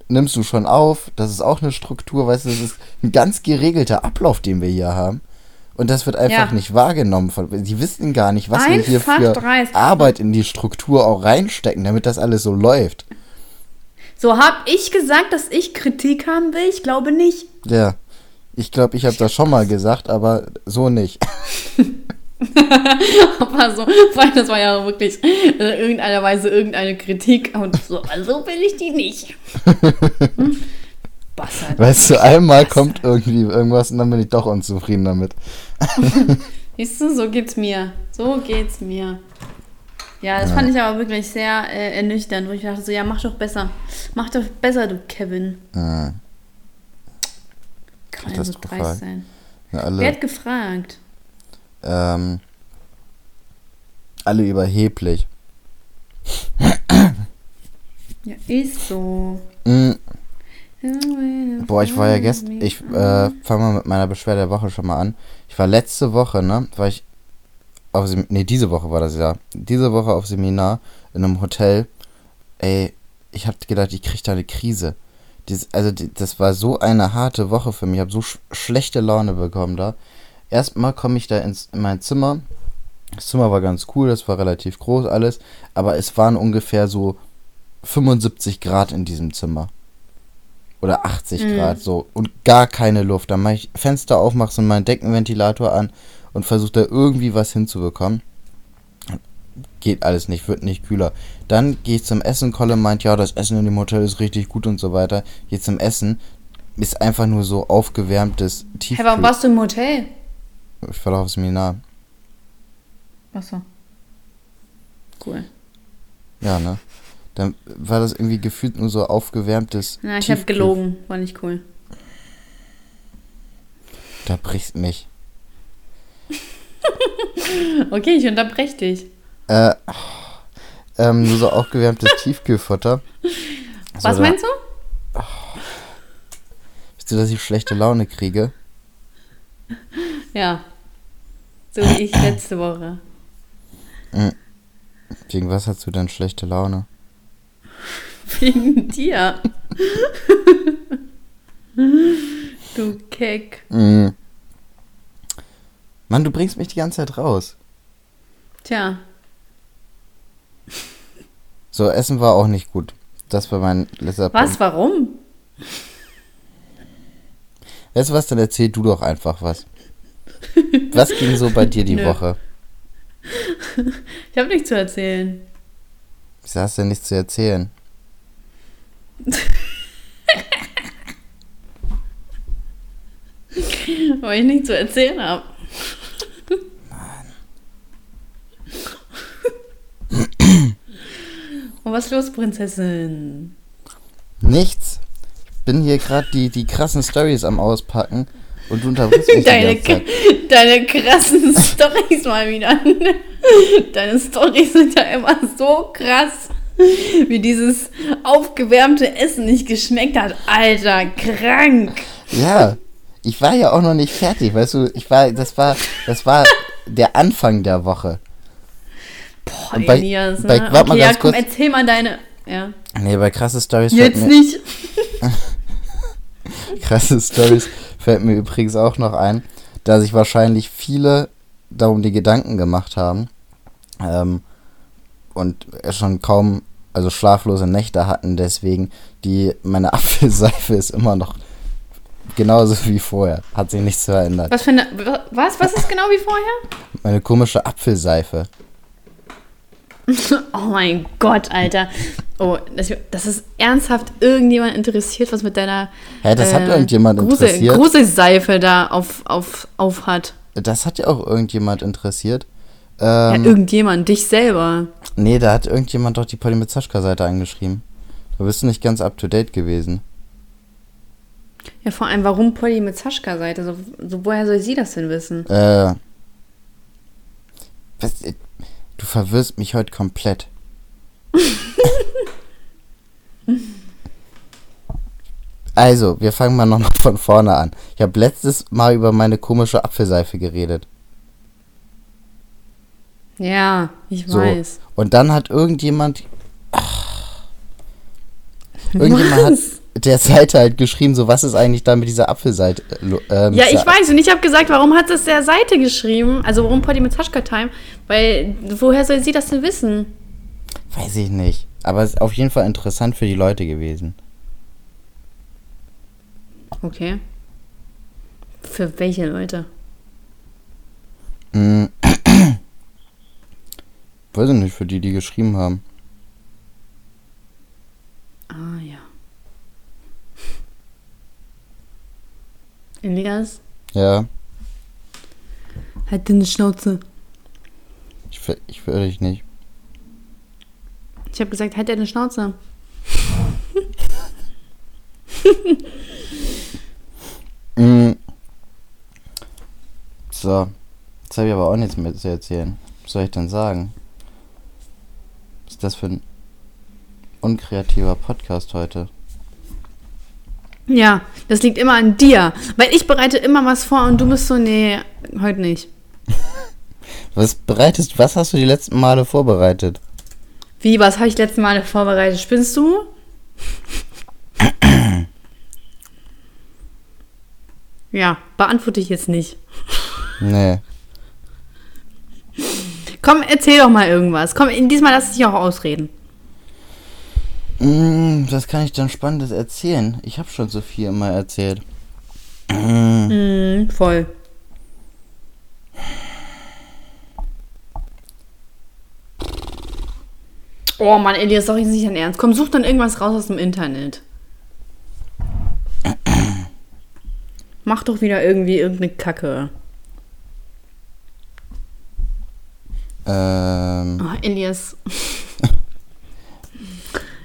B: nimmst du schon auf, das ist auch eine Struktur, weißt du, das ist ein ganz geregelter Ablauf, den wir hier haben. Und das wird einfach
A: Ja.
B: nicht wahrgenommen. Die wissen gar nicht, was wir hier
A: Einfach
B: für
A: dreist.
B: Arbeit in die Struktur auch reinstecken, damit das alles so läuft.
A: So habe ich gesagt, dass ich Kritik haben will? Ich glaube nicht.
B: Ja. Ich glaube, ich habe das schon mal gesagt, aber so nicht.
A: Aber so, weil das war ja wirklich in irgendeiner Weise irgendeine Kritik. Und so, also will ich die nicht. Bastard.
B: Weißt du, einmal kommt irgendwie irgendwas und dann bin ich doch unzufrieden damit.
A: Siehst du, so geht's mir. So geht's mir. Ja, das fand ich aber wirklich sehr äh, ernüchternd, wo ich dachte so, ja, mach doch besser. Mach doch besser, du Kevin.
B: Äh,
A: Kann ja so dreist sein.
B: ja,
A: Wer
B: alle,
A: hat gefragt?
B: ähm, alle überheblich.
A: Ja, ist so.
B: Mm, boah, ich war ja gestern, ich äh, fange mal mit meiner Beschwerde der Woche schon mal an. Ich war letzte Woche, ne, war ich auf Sem nee, diese Woche war das ja. Diese Woche auf Seminar in einem Hotel. Ey, ich hab gedacht, ich krieg da eine Krise. Dies, also, die, das war so eine harte Woche für mich. Ich habe so sch schlechte Laune bekommen da. Erstmal komme ich da ins, in mein Zimmer. Das Zimmer war ganz cool, das war relativ groß alles. Aber es waren ungefähr so 75 Grad in diesem Zimmer. Oder 80
A: Mhm.
B: Grad so. Und gar keine Luft. Dann mache ich Fenster auf, mache so meinen Deckenventilator an und versuche da irgendwie was hinzubekommen. geht alles nicht, wird nicht kühler. Dann gehe ich zum Essen, Colin meint, ja, das Essen in dem Hotel ist richtig gut und so weiter. Gehe zum Essen, ist einfach nur so aufgewärmtes
A: Tiefkühl. Hey, warum warst du im Hotel?
B: Ich war doch auf Seminar.
A: Achso. Cool.
B: Ja, ne? Dann war das irgendwie gefühlt nur so aufgewärmtes.
A: Ja, ich habe gelogen, war nicht cool.
B: Da brichst mich.
A: okay, ich unterbreche dich.
B: Äh, ähm, nur so aufgewärmtes Tiefkühlfutter.
A: Was so, meinst du? Oh,
B: weißt du, dass ich schlechte Laune kriege?
A: Ja. So wie ich letzte Woche.
B: Mhm. Wegen was hast du denn schlechte Laune?
A: Wegen dir. du Keck.
B: Mhm. Mann, du bringst mich die ganze Zeit raus.
A: Tja.
B: So, Essen war auch nicht gut. Das war mein letzter
A: Was, Punkt. warum?
B: Weißt du was, dann erzähl du doch einfach was. Was ging so bei dir die. Woche?
A: Ich habe nichts zu erzählen.
B: Wieso hast du denn nichts zu erzählen?
A: Weil ich nichts zu erzählen habe. Und was ist los, Prinzessin?
B: Nichts. Ich bin hier gerade die, die krassen Stories am Auspacken und du unterbrichst mich
A: deine, deine krassen Stories mal wieder. Deine Stories sind ja immer so krass, wie dieses aufgewärmte Essen nicht geschmeckt hat. Alter, krank.
B: Ja, ich war ja auch noch nicht fertig, weißt du, ich war, das war, das war der Anfang der Woche.
A: Boah, bei, Elias, ne? Bei, warte okay, mal ganz ja, komm, kurz. erzähl mal deine, ja.
B: Nee, bei krasse Stories
A: Jetzt nicht.
B: krasse Stories fällt mir übrigens auch noch ein, da sich wahrscheinlich viele darum die Gedanken gemacht haben ähm, und schon kaum also schlaflose Nächte hatten, deswegen die meine Apfelseife ist immer noch genauso wie vorher, hat sich nichts verändert.
A: Was für eine was was ist genau wie vorher?
B: Meine komische Apfelseife.
A: oh mein Gott, Alter. Oh, das, das ist ernsthaft irgendjemand interessiert, was mit deiner
B: Hä, das äh, hat irgendjemand Grusel, interessiert.
A: Gruselseife da auf, auf, auf hat.
B: Das hat ja auch irgendjemand interessiert.
A: Ähm, ja, irgendjemand, dich selber.
B: Nee, da hat irgendjemand doch die Polymezaschka-Seite eingeschrieben. Da bist du nicht ganz up to date gewesen.
A: Ja, vor allem, warum Polymezaschka-Seite? So, so, woher soll sie das denn wissen?
B: Äh. Was, Du verwirrst mich heute komplett. also, wir fangen mal nochmal von vorne an. Ich habe letztes Mal über meine komische Apfelseife geredet.
A: Ja, ich so. weiß.
B: Und dann hat irgendjemand. Ach, irgendjemand hat der Seite halt geschrieben, so was ist eigentlich da mit dieser Apfelseite?
A: Äh, ja, ich weiß. Und ich habe gesagt, warum hat das der Seite geschrieben? Also warum Potty mit Sashka Time? Weil woher soll sie das denn wissen?
B: Weiß ich nicht. Aber es ist auf jeden Fall interessant für die Leute gewesen.
A: Okay. Für welche Leute?
B: Hm. Weiß ich nicht, für die, die geschrieben haben.
A: Ah ja. Elias?
B: Ja.
A: Halt deine Schnauze.
B: Ich, ich will dich nicht.
A: Ich habe gesagt, halt deine Schnauze.
B: mm. So. Jetzt habe ich aber auch nichts mehr zu erzählen. Was soll ich denn sagen? Was ist das für ein unkreativer Podcast heute?
A: Ja, das liegt immer an dir. Weil ich bereite immer was vor und du bist so, nee, heute nicht.
B: Was bereitest, was hast du die letzten Male vorbereitet?
A: Wie, was habe ich die letzten Male vorbereitet? Spinnst du? ja, beantworte ich jetzt nicht.
B: Nee.
A: Komm, erzähl doch mal irgendwas. Komm, diesmal lass dich auch ausreden.
B: Mm, was kann ich dann Spannendes erzählen? Ich habe schon so viel immer erzählt.
A: Mm, voll. Oh Mann, Elias, doch jetzt nicht dein Ernst. Komm, such dann irgendwas raus aus dem Internet. Mach doch wieder irgendwie irgendeine Kacke.
B: Ähm,
A: Oh, Elias.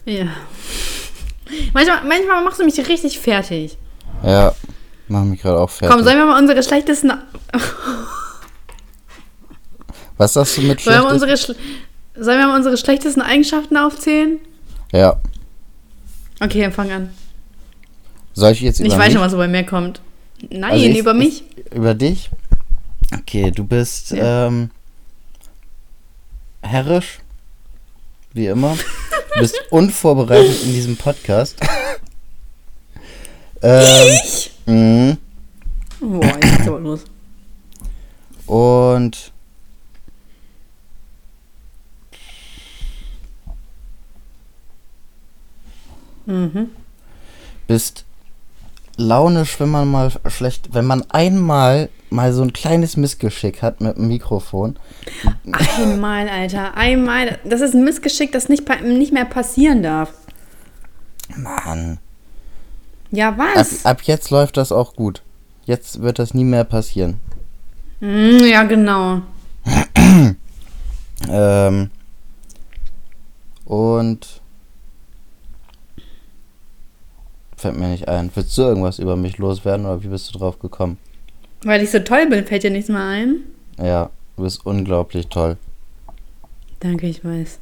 A: ja. Manchmal, manchmal machst du mich richtig fertig.
B: ja, mach mich gerade auch fertig.
A: Komm, sollen wir mal unsere schlechtesten.
B: Was sagst du mit
A: Sollen wir, unsere, schl- sollen wir mal unsere schlechtesten Eigenschaften aufzählen?
B: Ja.
A: Okay, dann fang an.
B: Soll ich jetzt über
A: Ich weiß
B: mich?
A: schon, was so bei mir kommt. Nein,
B: Also ich-
A: über mich.
B: Über dich? Okay, du bist
A: Ja.
B: ähm, herrisch, wie immer. Du bist unvorbereitet in diesem Podcast. ähm,
A: Ich?
B: mh.
A: Boah, jetzt geht's aber los.
B: Und
A: Mhm.
B: bist launisch, wenn man mal schlecht, wenn man einmal mal so ein kleines Missgeschick hat mit dem Mikrofon.
A: Einmal, Alter, einmal. Das ist ein Missgeschick, das nicht, nicht mehr passieren darf.
B: Mann.
A: Ja,
B: Ab,
A: was?
B: ab jetzt läuft das auch gut. Jetzt wird das nie mehr passieren.
A: Mm, ja, genau.
B: Ähm, und fällt mir nicht ein. Willst du irgendwas über mich loswerden oder wie bist du drauf gekommen?
A: Weil ich so toll bin, fällt dir nichts mehr ein?
B: Ja, du bist unglaublich toll.
A: Danke, ich weiß.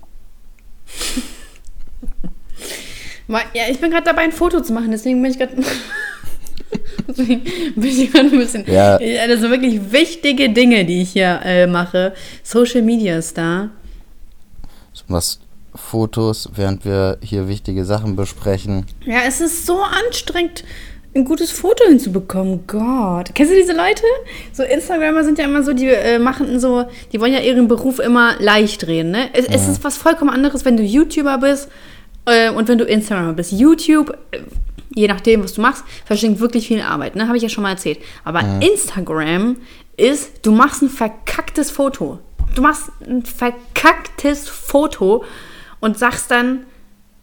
A: Ja, ich bin gerade dabei, ein Foto zu machen, deswegen bin ich gerade. deswegen bin ich gerade ein bisschen.
B: Ja.
A: Sind wirklich wichtige Dinge, die ich hier äh, mache. Social Media Star.
B: Machst Fotos, während wir hier wichtige Sachen besprechen.
A: Ja, es ist so anstrengend, ein gutes Foto hinzubekommen. Gott. Kennst du diese Leute? So Instagramer sind ja immer so, die äh, machen so, die wollen ja ihren Beruf immer leicht drehen, ne? Es, es ist was vollkommen anderes, wenn du YouTuber bist äh, und wenn du Instagramer bist. YouTube, äh, je nachdem, was du machst, verschlingt wirklich viel Arbeit, ne? Habe ich ja schon mal erzählt. Aber Instagram ist, du machst ein verkacktes Foto. Du machst ein verkacktes Foto und sagst dann,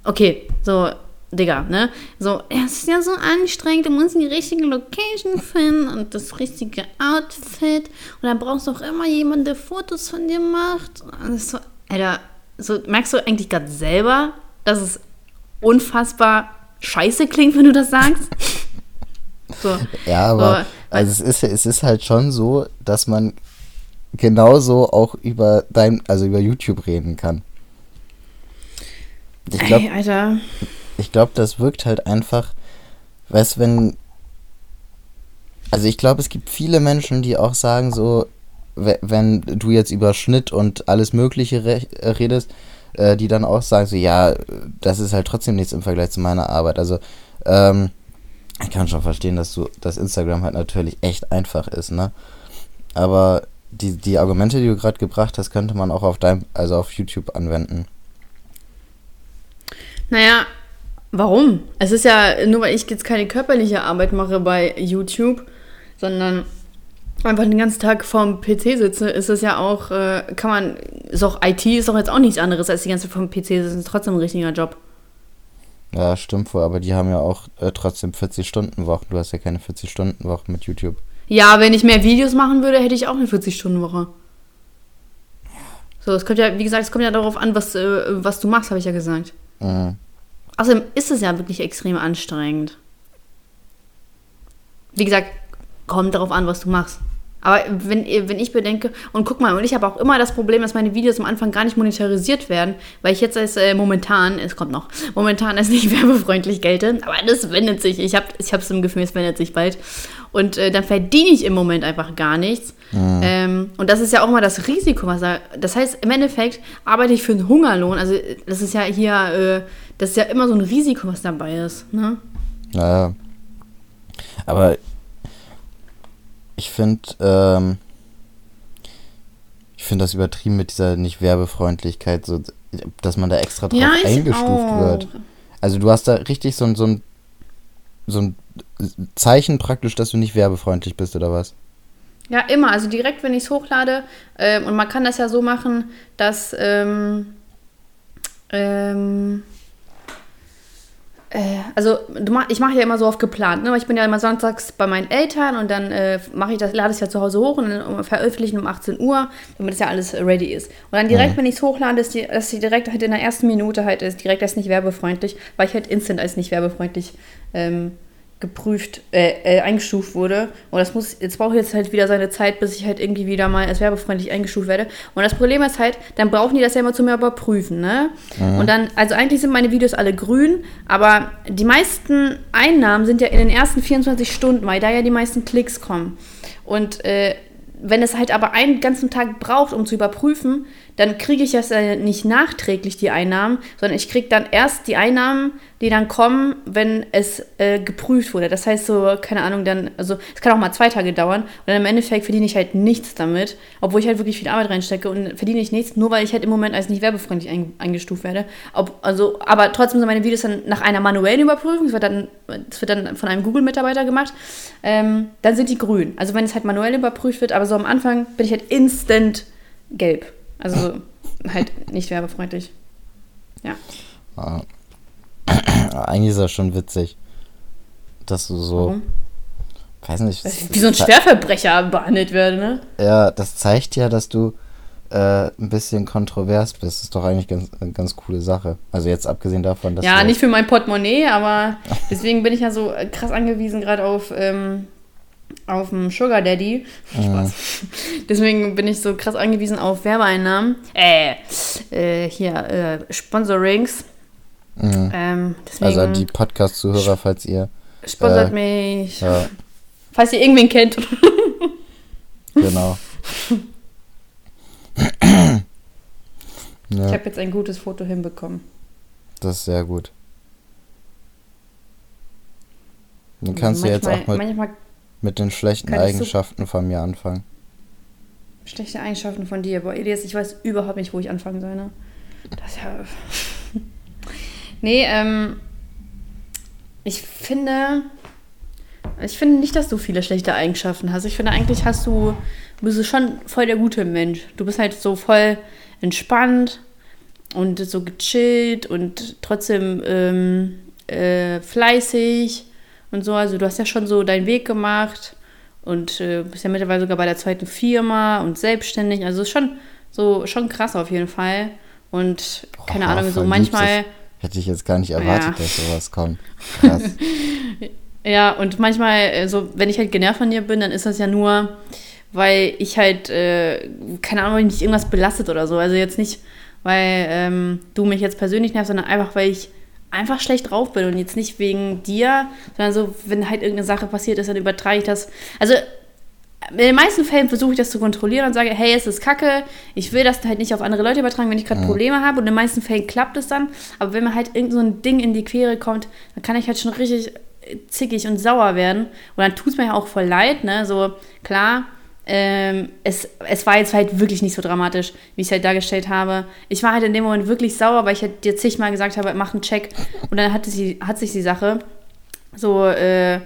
A: okay, so, Digga, ne? So, es ist ja so anstrengend, du musst die richtige Location finden und das richtige Outfit und dann brauchst du auch immer jemanden, der Fotos von dir macht. Und so, Alter, so, merkst du eigentlich gerade selber, dass es unfassbar scheiße klingt, wenn du das sagst? So,
B: Ja, aber
A: So,
B: also es ist, es ist halt schon so, dass man genauso auch über dein, also über YouTube reden kann. Ich glaube, ich glaube, das wirkt halt einfach, weißt wenn, also ich glaube, es gibt viele Menschen, die auch sagen so, we- wenn du jetzt über Schnitt und alles Mögliche re äh, redest, äh, die dann auch sagen so, ja, das ist halt trotzdem nichts im Vergleich zu meiner Arbeit. Also, ähm, ich kann schon verstehen, dass du, dass Instagram halt natürlich echt einfach ist, ne? Aber die, die Argumente, die du gerade gebracht hast, könnte man auch auf deinem, also auf YouTube anwenden.
A: Naja, warum? Es ist ja, nur weil ich jetzt keine körperliche Arbeit mache bei YouTube, sondern einfach den ganzen Tag vorm PC sitze, ist es ja auch, äh, kann man, ist auch IT ist doch jetzt auch nichts anderes als die ganze Zeit vorm PC sitzen, ist trotzdem ein richtiger Job.
B: Ja, stimmt wohl, aber die haben ja auch äh, trotzdem 40-Stunden-Wochen. Du hast ja keine 40-Stunden-Woche mit YouTube.
A: Ja, wenn ich mehr Videos machen würde, hätte ich auch eine 40-Stunden-Woche. So, es kommt ja, wie gesagt, es kommt ja darauf an, was, äh, was du machst, habe ich ja gesagt.
B: Mhm.
A: Außerdem ist es ja wirklich extrem anstrengend. Wie gesagt, kommt darauf an, was du machst. Aber wenn, wenn ich bedenke, und guck mal, und ich habe auch immer das Problem, dass meine Videos am Anfang gar nicht monetarisiert werden, weil ich jetzt als äh, momentan, es kommt noch, momentan als nicht werbefreundlich gelte, aber das wendet sich. Ich habe ich es im Gefühl, es wendet sich bald. Und äh, dann verdiene ich im Moment einfach gar nichts. Ähm, und das ist ja auch immer das Risiko, was da. Das heißt, im Endeffekt arbeite ich für einen Hungerlohn. Also, das ist ja hier, äh, das ist ja immer so ein Risiko, was dabei ist. Ne?
B: Naja. Aber ich finde, ähm, ich finde das übertrieben mit dieser nicht Werbefreundlichkeit, so, dass man da extra drauf
A: Ja,
B: eingestuft
A: auch.
B: wird. Also du hast da richtig so ein, so ein, so ein Zeichen praktisch, dass du nicht werbefreundlich bist, oder was?
A: Ja, immer. Also direkt, wenn ich es hochlade. Ähm, und man kann das ja so machen, dass, ähm, Ähm, äh, also du mach, ich mache ja immer so oft geplant. Ne? Ich bin ja immer sonntags bei meinen Eltern und dann äh, mache ich das, lade es ja zu Hause hoch und dann veröffentlichen um 18 Uhr, damit das ja alles ready ist. Und dann direkt, mhm. wenn ich es hochlade, ist die, dass die direkt halt in der ersten Minute halt ist, direkt als nicht werbefreundlich, weil ich halt instant als nicht werbefreundlich ähm, geprüft, äh, äh, eingestuft wurde. Und das muss, jetzt brauche ich jetzt halt wieder seine Zeit, bis ich halt irgendwie wieder mal als werbefreundlich eingestuft werde. Und das Problem ist halt, dann brauchen die das ja immer zu mir überprüfen, ne? Mhm. Und dann, also eigentlich sind meine Videos alle grün, aber die meisten Einnahmen sind ja in den ersten 24 Stunden, weil da ja die meisten Klicks kommen. Und äh, wenn es halt aber einen ganzen Tag braucht, um zu überprüfen, dann kriege ich das nicht nachträglich, die Einnahmen, sondern ich kriege dann erst die Einnahmen, die dann kommen, wenn es äh, geprüft wurde. Das heißt so, keine Ahnung, dann, also es kann auch mal zwei Tage dauern und dann im Endeffekt verdiene ich halt nichts damit, obwohl ich halt wirklich viel Arbeit reinstecke und verdiene ich nichts, nur weil ich halt im Moment als nicht werbefreundlich ein, eingestuft werde. Ob, also, aber trotzdem sind meine Videos dann nach einer manuellen Überprüfung, das wird dann, das wird dann von einem Google-Mitarbeiter gemacht, ähm, dann sind die grün. Also wenn es halt manuell überprüft wird, aber so am Anfang bin ich halt instant gelb. Also halt nicht werbefreundlich. Ja.
B: Ah. Eigentlich ist das schon witzig, dass du so. Warum? Weiß nicht.
A: Wie so ein Schwerverbrecher behandelt werde, ne?
B: Ja, das zeigt ja, dass du äh, ein bisschen kontrovers bist. Das ist doch eigentlich ganz, eine ganz coole Sache. Also jetzt abgesehen davon, dass.
A: Ja, nicht für mein Portemonnaie, aber deswegen bin ich ja so krass angewiesen, gerade auf ähm, auf dem Sugar Daddy. Spaß. Deswegen bin ich so krass angewiesen auf Werbeeinnahmen. Äh, äh hier, äh, Sponsorings.
B: Mhm. Ähm, also die Podcast-Zuhörer, falls ihr.
A: Sponsert äh, mich. Ja. Falls ihr irgendwen kennt.
B: genau.
A: ja. Ich habe jetzt ein gutes Foto hinbekommen.
B: Das ist sehr gut. Dann kannst manchmal, du jetzt auch mit. Manchmal mit den schlechten Eigenschaften von mir anfangen.
A: Schlechte Eigenschaften von dir. Boah, Elias, ich weiß überhaupt nicht, wo ich anfangen soll, ne? Das ist ja. nee, ähm. Ich finde. Ich finde nicht, dass du viele schlechte Eigenschaften hast. Ich finde eigentlich hast du. Bist du schon voll der gute Mensch. Du bist halt so voll entspannt und so gechillt und trotzdem ähm, äh, fleißig und so. Also du hast ja schon so deinen Weg gemacht und äh, bist ja mittlerweile sogar bei der zweiten Firma und selbstständig. Also ist schon so schon krass auf jeden Fall. Und keine Boah, Ahnung, so manchmal.
B: Hätte ich jetzt gar nicht erwartet, ja. dass sowas kommt. Krass.
A: ja, und manchmal, äh, so, wenn ich halt genervt von dir bin, dann ist das ja nur, weil ich halt, äh, keine Ahnung, mich irgendwas belastet oder so. Also jetzt nicht, weil ähm, du mich jetzt persönlich nervst, sondern einfach, weil ich einfach schlecht drauf bin und jetzt nicht wegen dir, sondern so, wenn halt irgendeine Sache passiert ist, dann übertrage ich das. Also in den meisten Fällen versuche ich das zu kontrollieren und sage, hey, es ist kacke, ich will das halt nicht auf andere Leute übertragen, wenn ich gerade ja. Probleme habe und in den meisten Fällen klappt es dann, aber wenn mir halt irgend so ein Ding in die Quere kommt, dann kann ich halt schon richtig zickig und sauer werden und dann tut es mir ja auch voll leid, ne, so, klar, ähm, es, es war jetzt halt wirklich nicht so dramatisch, wie ich es halt dargestellt habe. Ich war halt in dem Moment wirklich sauer, weil ich halt dir zigmal gesagt habe, mach einen Check. Und dann hatte sie, hat sich die Sache so, äh,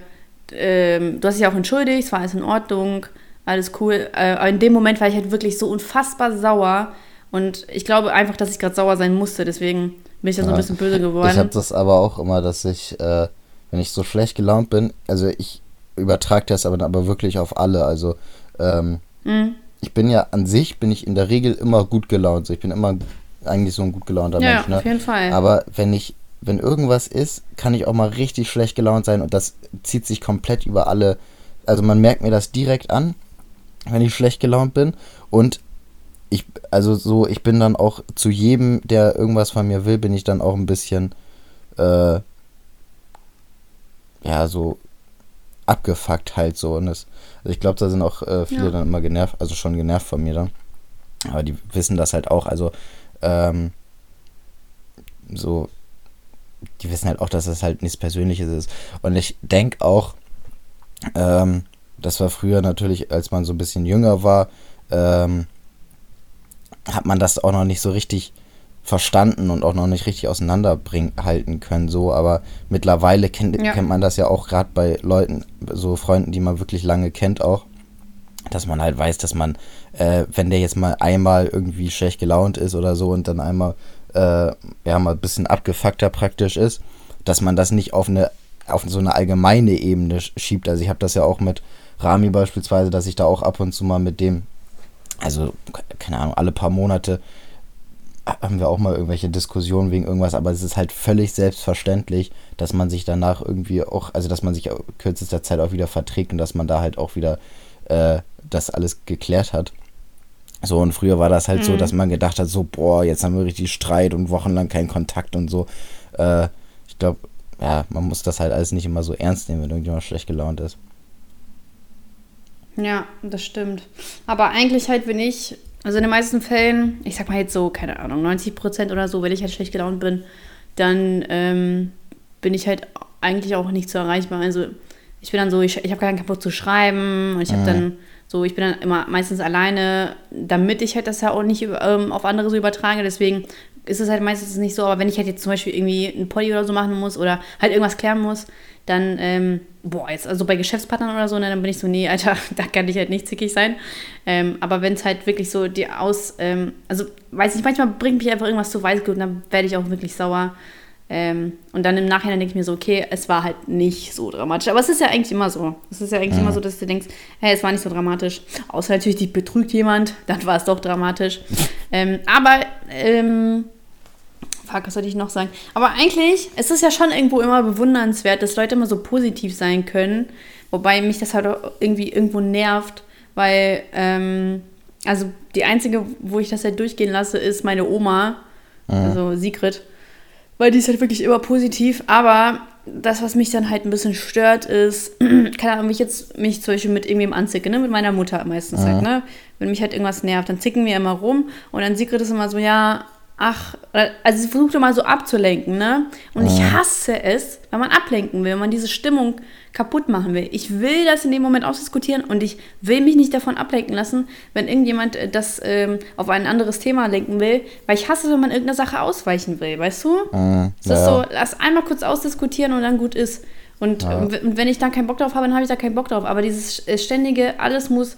A: äh, du hast dich auch entschuldigt, es war alles in Ordnung, alles cool. Äh, aber in dem Moment war ich halt wirklich so unfassbar sauer. Und ich glaube einfach, dass ich gerade sauer sein musste. Deswegen bin ich dann ja, so ein bisschen böse geworden.
B: Ich habe das aber auch immer, dass ich, äh, wenn ich so schlecht gelaunt bin, also ich übertrage das aber, aber wirklich auf alle. Also ähm, mhm. Ich bin ja an sich, bin ich in der Regel immer gut gelaunt. Ich bin immer eigentlich so ein gut gelaunter ja, Mensch. Ne?
A: auf jeden Fall.
B: Aber wenn ich, wenn irgendwas ist, kann ich auch mal richtig schlecht gelaunt sein und das zieht sich komplett über alle. Also man merkt mir das direkt an, wenn ich schlecht gelaunt bin und ich, also so, ich bin dann auch zu jedem, der irgendwas von mir will, bin ich dann auch ein bisschen, äh, ja, so abgefuckt halt so. Und das, also ich glaube, da sind auch äh, viele ja. dann immer genervt, also schon genervt von mir dann. Aber die wissen das halt auch. Also, ähm, so, die wissen halt auch, dass das halt nichts Persönliches ist. Und ich denke auch, ähm, das war früher natürlich, als man so ein bisschen jünger war, ähm, hat man das auch noch nicht so richtig verstanden und auch noch nicht richtig auseinanderbringen halten können so aber mittlerweile kennt, ja. kennt man das ja auch gerade bei Leuten so Freunden die man wirklich lange kennt auch dass man halt weiß dass man äh, wenn der jetzt mal einmal irgendwie schlecht gelaunt ist oder so und dann einmal äh, ja mal ein bisschen abgefuckter praktisch ist, dass man das nicht auf eine auf so eine allgemeine Ebene schiebt. Also ich habe das ja auch mit Rami beispielsweise, dass ich da auch ab und zu mal mit dem, also keine Ahnung, alle paar Monate haben wir auch mal irgendwelche Diskussionen wegen irgendwas, aber es ist halt völlig selbstverständlich, dass man sich danach irgendwie auch, also dass man sich kürzester Zeit auch wieder verträgt und dass man da halt auch wieder äh, das alles geklärt hat. So, und früher war das halt mhm. so, dass man gedacht hat, so, boah, jetzt haben wir richtig Streit und wochenlang keinen Kontakt und so. Äh, ich glaube, ja, man muss das halt alles nicht immer so ernst nehmen, wenn irgendjemand schlecht gelaunt ist.
A: Ja, das stimmt. Aber eigentlich halt, wenn ich, also in den meisten Fällen, ich sag mal jetzt so, keine Ahnung, 90 Prozent oder so, wenn ich halt schlecht gelaunt bin, dann ähm, bin ich halt eigentlich auch nicht so erreichbar. Also ich bin dann so, ich, ich habe keinen kaputt zu schreiben und ich habe mhm. dann so, ich bin dann immer meistens alleine, damit ich halt das ja auch nicht ähm, auf andere so übertrage. Deswegen ist es halt meistens nicht so, aber wenn ich halt jetzt zum Beispiel irgendwie ein Poddy oder so machen muss oder halt irgendwas klären muss, dann, ähm, boah, jetzt also bei Geschäftspartnern oder so, ne, dann bin ich so, nee, Alter, da kann ich halt nicht zickig sein. Ähm, aber wenn es halt wirklich so die aus, ähm, also weiß ich, manchmal bringt mich einfach irgendwas zu Weißglut und dann werde ich auch wirklich sauer. Ähm, und dann im Nachhinein denke ich mir so, okay, es war halt nicht so dramatisch. Aber es ist ja eigentlich immer so. Es ist ja eigentlich mhm. immer so, dass du denkst, hey, es war nicht so dramatisch. Außer natürlich, dich betrügt jemand, dann war es doch dramatisch. ähm, aber ähm, fuck, was soll ich noch sagen? Aber eigentlich ist es ja schon irgendwo immer bewundernswert, dass Leute immer so positiv sein können. Wobei mich das halt auch irgendwie irgendwo nervt, weil, ähm, also die einzige, wo ich das halt durchgehen lasse, ist meine Oma, mhm. also Sigrid. Weil die ist halt wirklich immer positiv, aber das, was mich dann halt ein bisschen stört, ist, keine Ahnung, wenn ich jetzt mich zum Beispiel mit irgendwem anzicke, ne, mit meiner Mutter meistens mhm. halt, ne, wenn mich halt irgendwas nervt, dann zicken wir immer rum und dann Sigrid ist immer so, ja, ach, also sie versucht immer so abzulenken, ne? Und ich hasse es, wenn man ablenken will, wenn man diese Stimmung kaputt machen will. Ich will das in dem Moment ausdiskutieren und ich will mich nicht davon ablenken lassen, wenn irgendjemand äh, das ähm, auf ein anderes Thema lenken will, weil ich hasse, wenn man irgendeiner Sache ausweichen will, weißt du? Mhm, das ja. ist so, lass einmal kurz ausdiskutieren und dann gut ist. Und ja. wenn ich dann keinen Bock drauf habe, dann habe ich da keinen Bock drauf. Aber dieses äh, ständige, alles muss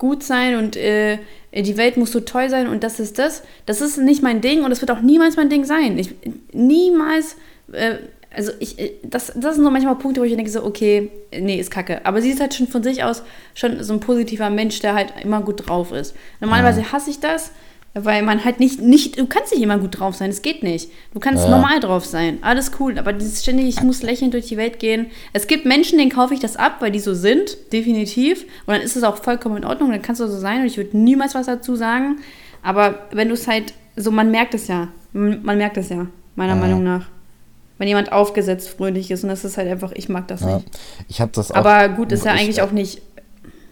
A: gut sein und äh, die Welt muss so toll sein und das ist das. Das ist nicht mein Ding und das wird auch niemals mein Ding sein. Ich, niemals, äh, also ich, äh, das, das sind so manchmal Punkte, wo ich denke so, okay, nee, ist kacke. Aber sie ist halt schon von sich aus schon so ein positiver Mensch, der halt immer gut drauf ist. Normalerweise hasse ich das, weil man halt nicht, nicht, du kannst nicht immer gut drauf sein, es geht nicht. Du kannst ja. normal drauf sein, alles cool, aber dieses ständig, ich muss lächelnd durch die Welt gehen. Es gibt Menschen, denen kaufe ich das ab, weil die so sind, definitiv. Und dann ist es auch vollkommen in Ordnung, dann kannst du so sein und ich würde niemals was dazu sagen. Aber wenn du es halt, so man merkt es ja, man merkt es ja, meiner ja. Meinung nach. Wenn jemand aufgesetzt fröhlich ist und das ist halt einfach, ich mag das ja. nicht.
B: Ich habe das
A: auch. Aber gut, ist ja eigentlich auch nicht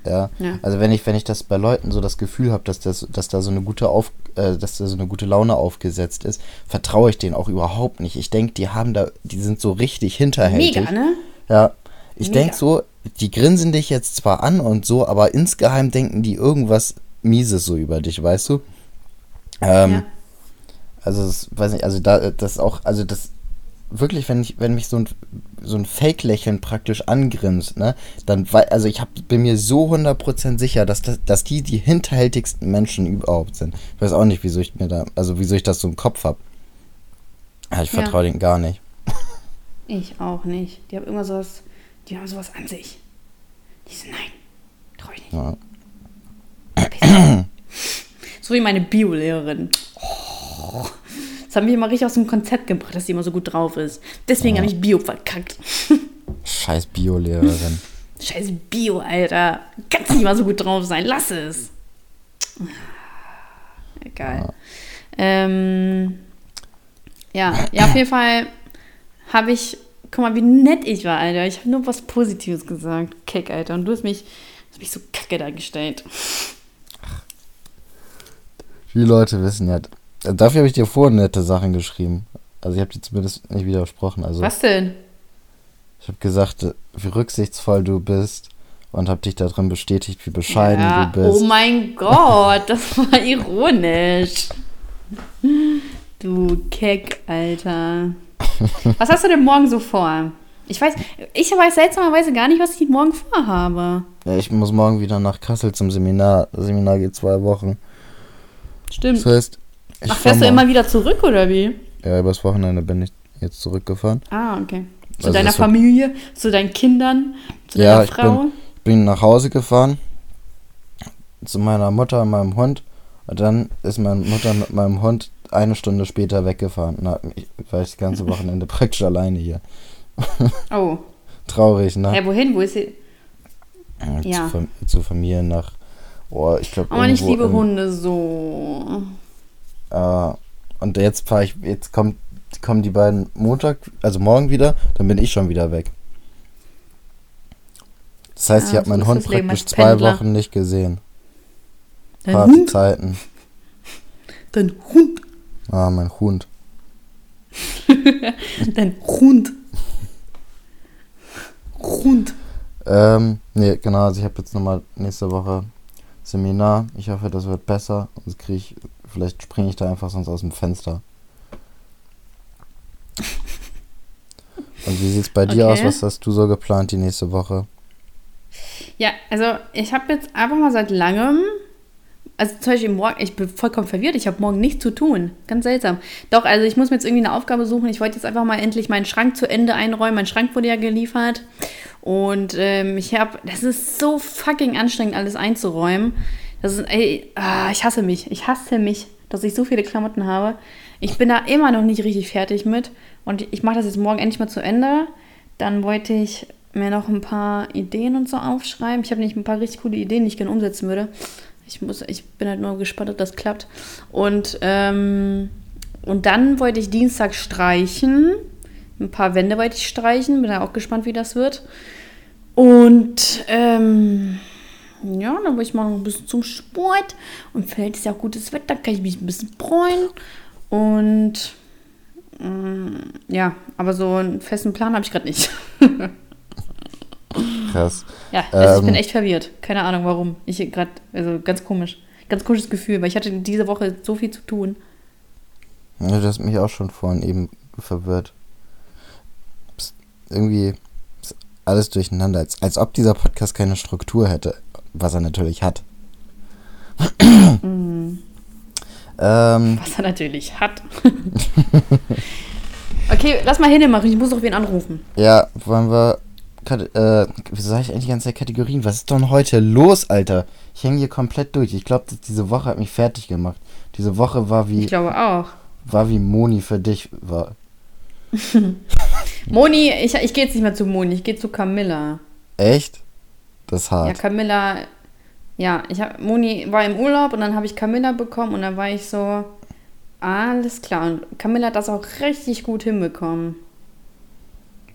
B: ja. ja. Also wenn ich, wenn ich das bei Leuten so das Gefühl habe, dass, das, dass da so eine gute auf, äh, dass da so eine gute Laune aufgesetzt ist, vertraue ich denen auch überhaupt nicht. Ich denke, die haben da, die sind so richtig hinterhältig. Mega, ne? Ja. Ich denke so, die grinsen dich jetzt zwar an und so, aber insgeheim denken die irgendwas Mieses so über dich, weißt du? Ähm, ja. Also, das, weiß nicht, also da, das auch, also das, wirklich, wenn ich, wenn mich so ein, so ein Fake-Lächeln praktisch angrinst, ne, dann, also ich hab, bin mir so 100% sicher, dass, das, dass die die hinterhältigsten Menschen überhaupt sind. Ich weiß auch nicht, wieso ich mir da, also wieso ich das so im Kopf habe. Ich vertraue ja. denen gar nicht.
A: Ich auch nicht. Die haben immer sowas, die haben sowas an sich. Die sind, nein, trau ich nicht. Ja. so wie meine Biolehrerin. Oh. Das haben wir immer richtig aus dem Konzept gebracht, dass sie immer so gut drauf ist. Deswegen ja. habe ich Bio verkackt.
B: Scheiß Bio-Lehrerin.
A: Scheiß Bio, Alter. Kannst nicht mal so gut drauf sein. Lass es. Egal. Ja. Ähm, ja, ja, auf jeden Fall habe ich, guck mal, wie nett ich war, Alter. Ich habe nur was Positives gesagt. Keck, Alter. Und du hast mich, hast mich so kacke dargestellt.
B: Viele Leute wissen ja, Dafür habe ich dir vorhin nette Sachen geschrieben. Also ich habe dir zumindest nicht widersprochen. Also
A: Was denn?
B: Ich habe gesagt, wie rücksichtsvoll du bist und habe dich darin bestätigt, wie bescheiden ja, du bist.
A: Oh mein Gott, das war ironisch. Du Keck, Alter. Was hast du denn morgen so vor? Ich weiß, ich weiß seltsamerweise gar nicht, was ich morgen vorhabe.
B: Ja, ich muss morgen wieder nach Kassel zum Seminar. Das Seminar geht zwei Wochen.
A: Stimmt.
B: Das heißt, Ich
A: Ach, fährst du
B: mal-
A: immer wieder zurück oder wie?
B: Ja, übers Wochenende bin ich jetzt zurückgefahren.
A: Ah, okay. Zu
B: Also
A: deiner
B: ist so-
A: Familie, zu deinen Kindern, zu
B: Ja,
A: deiner
B: ich
A: Frau?
B: Bin nach Hause gefahren. Zu meiner Mutter und meinem Hund. Und dann ist meine Mutter mit meinem Hund eine Stunde später weggefahren. Na, ich war ich das ganze Wochenende praktisch alleine hier.
A: Oh.
B: Traurig, ne?
A: Ja, wohin? Wo ist sie?
B: Zu,
A: ja.
B: Zu Familie nach. Oh, ich glaube.
A: Aber ich liebe Hunde so.
B: Äh, und jetzt fahre ich, jetzt kommt, kommen die beiden Montag, also morgen wieder, dann bin ich schon wieder weg. Das heißt,
A: Ah,
B: ich habe
A: so
B: meinen Hund praktisch zwei
A: Pendler.
B: Wochen nicht gesehen.
A: Dein Hund?
B: Zeiten.
A: Dein Hund?
B: Ah, mein Hund.
A: Dein Hund. Hund.
B: Ähm, nee, genau, also ich habe jetzt nochmal nächste Woche Seminar. Ich hoffe, das wird besser. Sonst kriege ich, vielleicht springe ich da einfach sonst aus dem Fenster. Und wie sieht's bei dir
A: Okay.
B: aus? Was hast du so geplant die nächste Woche?
A: Ja, also ich habe jetzt einfach mal seit langem, also zum Beispiel morgen, ich bin vollkommen verwirrt, ich habe morgen nichts zu tun. Ganz seltsam. Doch, also ich muss mir jetzt irgendwie eine Aufgabe suchen. Ich wollte jetzt einfach mal endlich meinen Schrank zu Ende einräumen. Mein Schrank wurde ja geliefert. Und ähm, ich habe, das ist so fucking anstrengend, alles einzuräumen. Das ist, ey, ah, ich hasse mich. Ich hasse mich, dass ich so viele Klamotten habe. Ich bin da immer noch nicht richtig fertig mit. Und ich mache das jetzt morgen endlich mal zu Ende. Dann wollte ich mir noch ein paar Ideen und so aufschreiben. Ich habe nämlich ein paar richtig coole Ideen, die ich gerne umsetzen würde. Ich, muss, ich bin halt nur gespannt, ob das klappt. Und, ähm, und dann wollte ich Dienstag streichen. Ein paar Wände wollte ich streichen. Bin da auch gespannt, wie das wird. Und ähm, ja, dann wollte ich mal ein bisschen zum Sport. Und vielleicht ist ja auch gutes Wetter, kann ich mich ein bisschen freuen. Und ähm, ja, aber so einen festen Plan habe ich gerade nicht.
B: Krass.
A: Ja, also ich bin
B: Ähm.
A: echt verwirrt. Keine Ahnung warum. Ich gerade, also ganz komisch. Ganz komisches Gefühl, weil ich hatte diese Woche so viel zu tun.
B: Ja, du hast mich auch schon vorhin eben verwirrt. Psst, irgendwie ist alles durcheinander, als, als ob dieser Podcast keine Struktur hätte, was er natürlich hat. ähm,
A: Was er natürlich hat. okay, lass mal hin machen. Ich muss doch wen anrufen.
B: ja, wollen wir. Äh, wieso sage ich eigentlich die ganze Zeit Kategorien? Was ist denn heute los, Alter? Ich hänge hier komplett durch. Ich glaube, diese Woche hat mich fertig gemacht. Diese Woche war wie,
A: Ich glaube auch.
B: war wie Moni für dich war.
A: Moni, ich, ich gehe jetzt nicht mehr zu Moni, ich gehe zu Camilla.
B: Echt? Das ist
A: Ja,
B: hart.
A: Camilla, ja, ich hab, Moni war im Urlaub und dann habe ich Camilla bekommen und dann war ich so, alles klar. Und Camilla hat das auch richtig gut hinbekommen.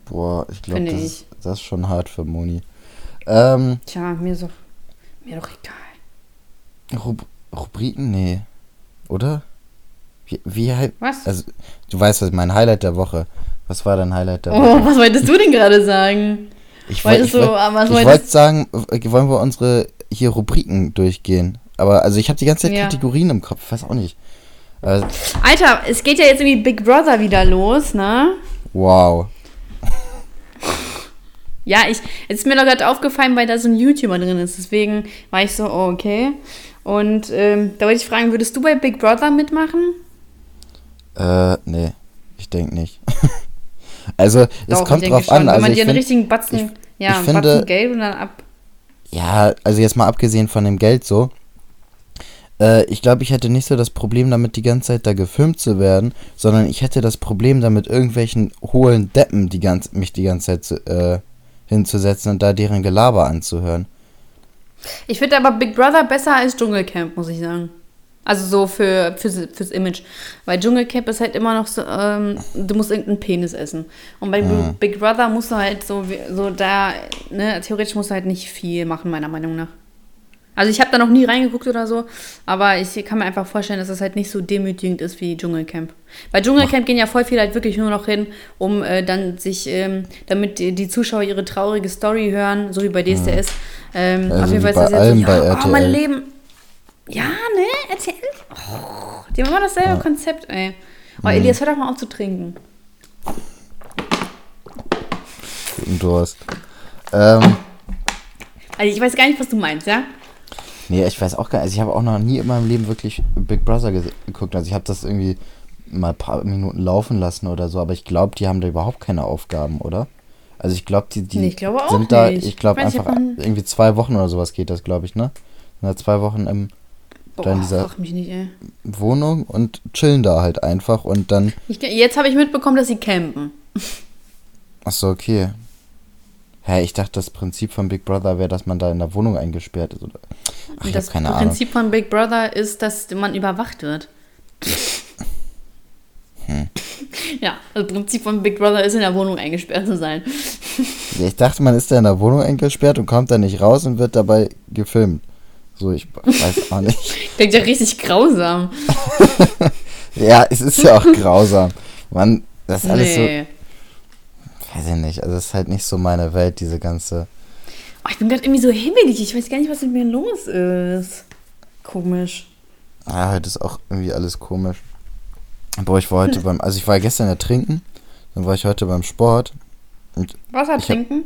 B: Boah, ich glaube, das,
A: ich.
B: das ist schon hart für Moni. Ähm,
A: Tja, mir ist doch, mir doch egal.
B: Rub Rubriken? Nee. Oder? Wie, wie halt.
A: Was?
B: Also, du weißt, was mein Highlight der Woche. Was war dein Highlight der Woche?
A: oh, was wolltest du denn gerade sagen?
B: Ich wollte
A: du-
B: wollt, ich wollt sagen, äh, wollen wir unsere hier Rubriken durchgehen? Aber also ich habe die ganze Zeit
A: Ja.
B: Kategorien im Kopf, weiß auch nicht. Äh,
A: Alter, es geht ja jetzt irgendwie Big Brother wieder los, ne?
B: wow.
A: Ja, ich, es ist mir doch gerade aufgefallen, weil da so ein YouTuber drin ist. Deswegen war ich so, oh, okay. Und ähm, da wollte ich fragen, würdest du bei Big Brother mitmachen?
B: Äh, nee. Ich denke nicht. also, es
A: Doch,
B: kommt drauf
A: schon.
B: an.
A: Wenn
B: Also
A: man
B: ich
A: dir einen richtigen Batzen,
B: ich-
A: ja,
B: ich
A: einen
B: finde-
A: Batzen Geld und dann ab.
B: Ja, also jetzt mal abgesehen von dem Geld so. Äh, ich glaube, ich hätte nicht so das Problem damit, die ganze Zeit da gefilmt zu werden, sondern ich hätte das Problem damit, irgendwelchen hohlen Deppen die ganz, mich die ganze Zeit zu, äh, hinzusetzen und da deren Gelaber anzuhören.
A: Ich finde aber Big Brother besser als Dschungelcamp, muss ich sagen. Also so für, fürs, fürs Image. Weil Dschungelcamp ist halt immer noch so, ähm, du musst irgendeinen Penis essen. Und bei
B: Mhm.
A: Big Brother musst du halt so, so da, ne, theoretisch musst du halt nicht viel machen, meiner Meinung nach. Also ich habe da noch nie reingeguckt oder so, aber ich kann mir einfach vorstellen, dass das halt nicht so demütigend ist wie Dschungelcamp. Bei Dschungelcamp gehen ja voll viele halt wirklich nur noch hin, um äh, dann sich, ähm, damit die, die Zuschauer ihre traurige Story hören, so wie bei DSDS. Ähm,
B: Also
A: auf jeden Fall ist das jetzt
B: allem
A: so,
B: bei
A: oh, mein
B: RTL.
A: Leben. Ja, ne? RTL? Oh, die haben immer dasselbe Konzept, ey. Oh,
B: Mhm.
A: Elias, hör doch mal auf zu trinken.
B: Guten Durst. Ähm,
A: Also ich weiß gar nicht, was du meinst, ja?
B: Nee, ich weiß auch gar nicht. Also ich habe auch noch nie in meinem Leben wirklich Big Brother ge geguckt. Also ich habe das irgendwie mal ein paar Minuten laufen lassen oder so, aber ich glaube, die haben da überhaupt keine Aufgaben, oder? Also ich glaube, die, die
A: Nee, ich glaube
B: sind da,
A: nicht.
B: ich glaube
A: Ich ich
B: einfach
A: noch-
B: irgendwie zwei Wochen oder sowas geht das, glaube ich, ne? Sind da zwei Wochen im
A: Boah,
B: Dann dieser-
A: frag mich nicht, ey.
B: Wohnung und chillen da halt einfach und dann,
A: Ich, jetzt habe ich mitbekommen, dass sie campen.
B: achso, okay. Hä, ich dachte, das Prinzip von Big Brother wäre, dass man da in der Wohnung eingesperrt ist. Oder? Ach, ich
A: das
B: habe keine Ahnung.
A: Prinzip von Big Brother ist, dass man überwacht wird.
B: Hm.
A: Ja, das Prinzip von Big Brother ist, in der Wohnung eingesperrt zu sein.
B: Ich dachte, man ist da in der Wohnung eingesperrt und kommt da nicht raus und wird dabei gefilmt. So, ich weiß auch nicht.
A: Klingt ja richtig grausam.
B: Ja, es ist ja auch grausam. Man, das ist alles
A: nee.
B: so, weiß ich nicht. Also, es ist halt nicht so meine Welt, diese ganze.
A: Oh, ich bin gerade irgendwie so himmelig. Ich weiß gar nicht, was mit mir los ist. Komisch.
B: Ja, heute ist auch irgendwie alles komisch. Boah, ich war heute beim, also ich war gestern ja trinken, dann war ich heute beim Sport und
A: Wasser
B: Ich hab-
A: trinken?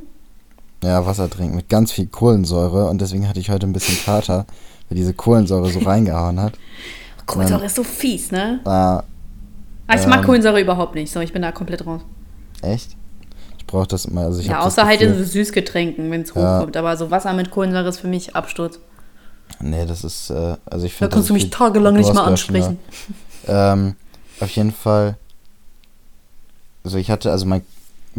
B: Ja, Wasser trinken mit ganz viel Kohlensäure und deswegen hatte ich heute ein bisschen Kater, weil diese Kohlensäure so reingehauen hat.
A: Kohlensäure ist so fies, ne?
B: Ah,
A: Also ich mag
B: Ähm.
A: Kohlensäure überhaupt nicht. So, ich bin da komplett raus.
B: echt? Ich brauche das immer, also ich
A: Ja, außer halt in so Süßgetränken, wenn es
B: Ja.
A: hochkommt. Aber so Wasser mit Kohlensäure ist für mich Absturz.
B: Nee, das ist, äh, also ich
A: Da
B: finde.
A: kannst du mich tagelang nicht mal ansprechen.
B: Ähm, auf jeden Fall. Also ich hatte also mein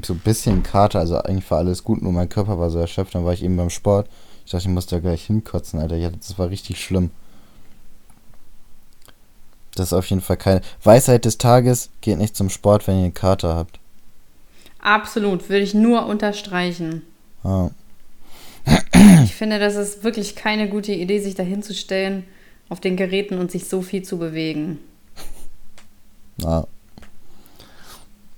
B: so ein bisschen Kater, also eigentlich war alles gut, nur mein Körper war so erschöpft, dann war ich eben beim Sport. Ich dachte, ich muss da gleich hinkotzen, Alter. Ja, das war richtig schlimm. Das ist auf jeden Fall keine. Weisheit des Tages, geht nicht zum Sport, wenn ihr einen Kater habt.
A: Absolut, würde ich nur unterstreichen.
B: Ah.
A: Ich finde, das ist wirklich keine gute Idee, sich da hinzustellen auf den Geräten und sich so viel zu bewegen.
B: Ja.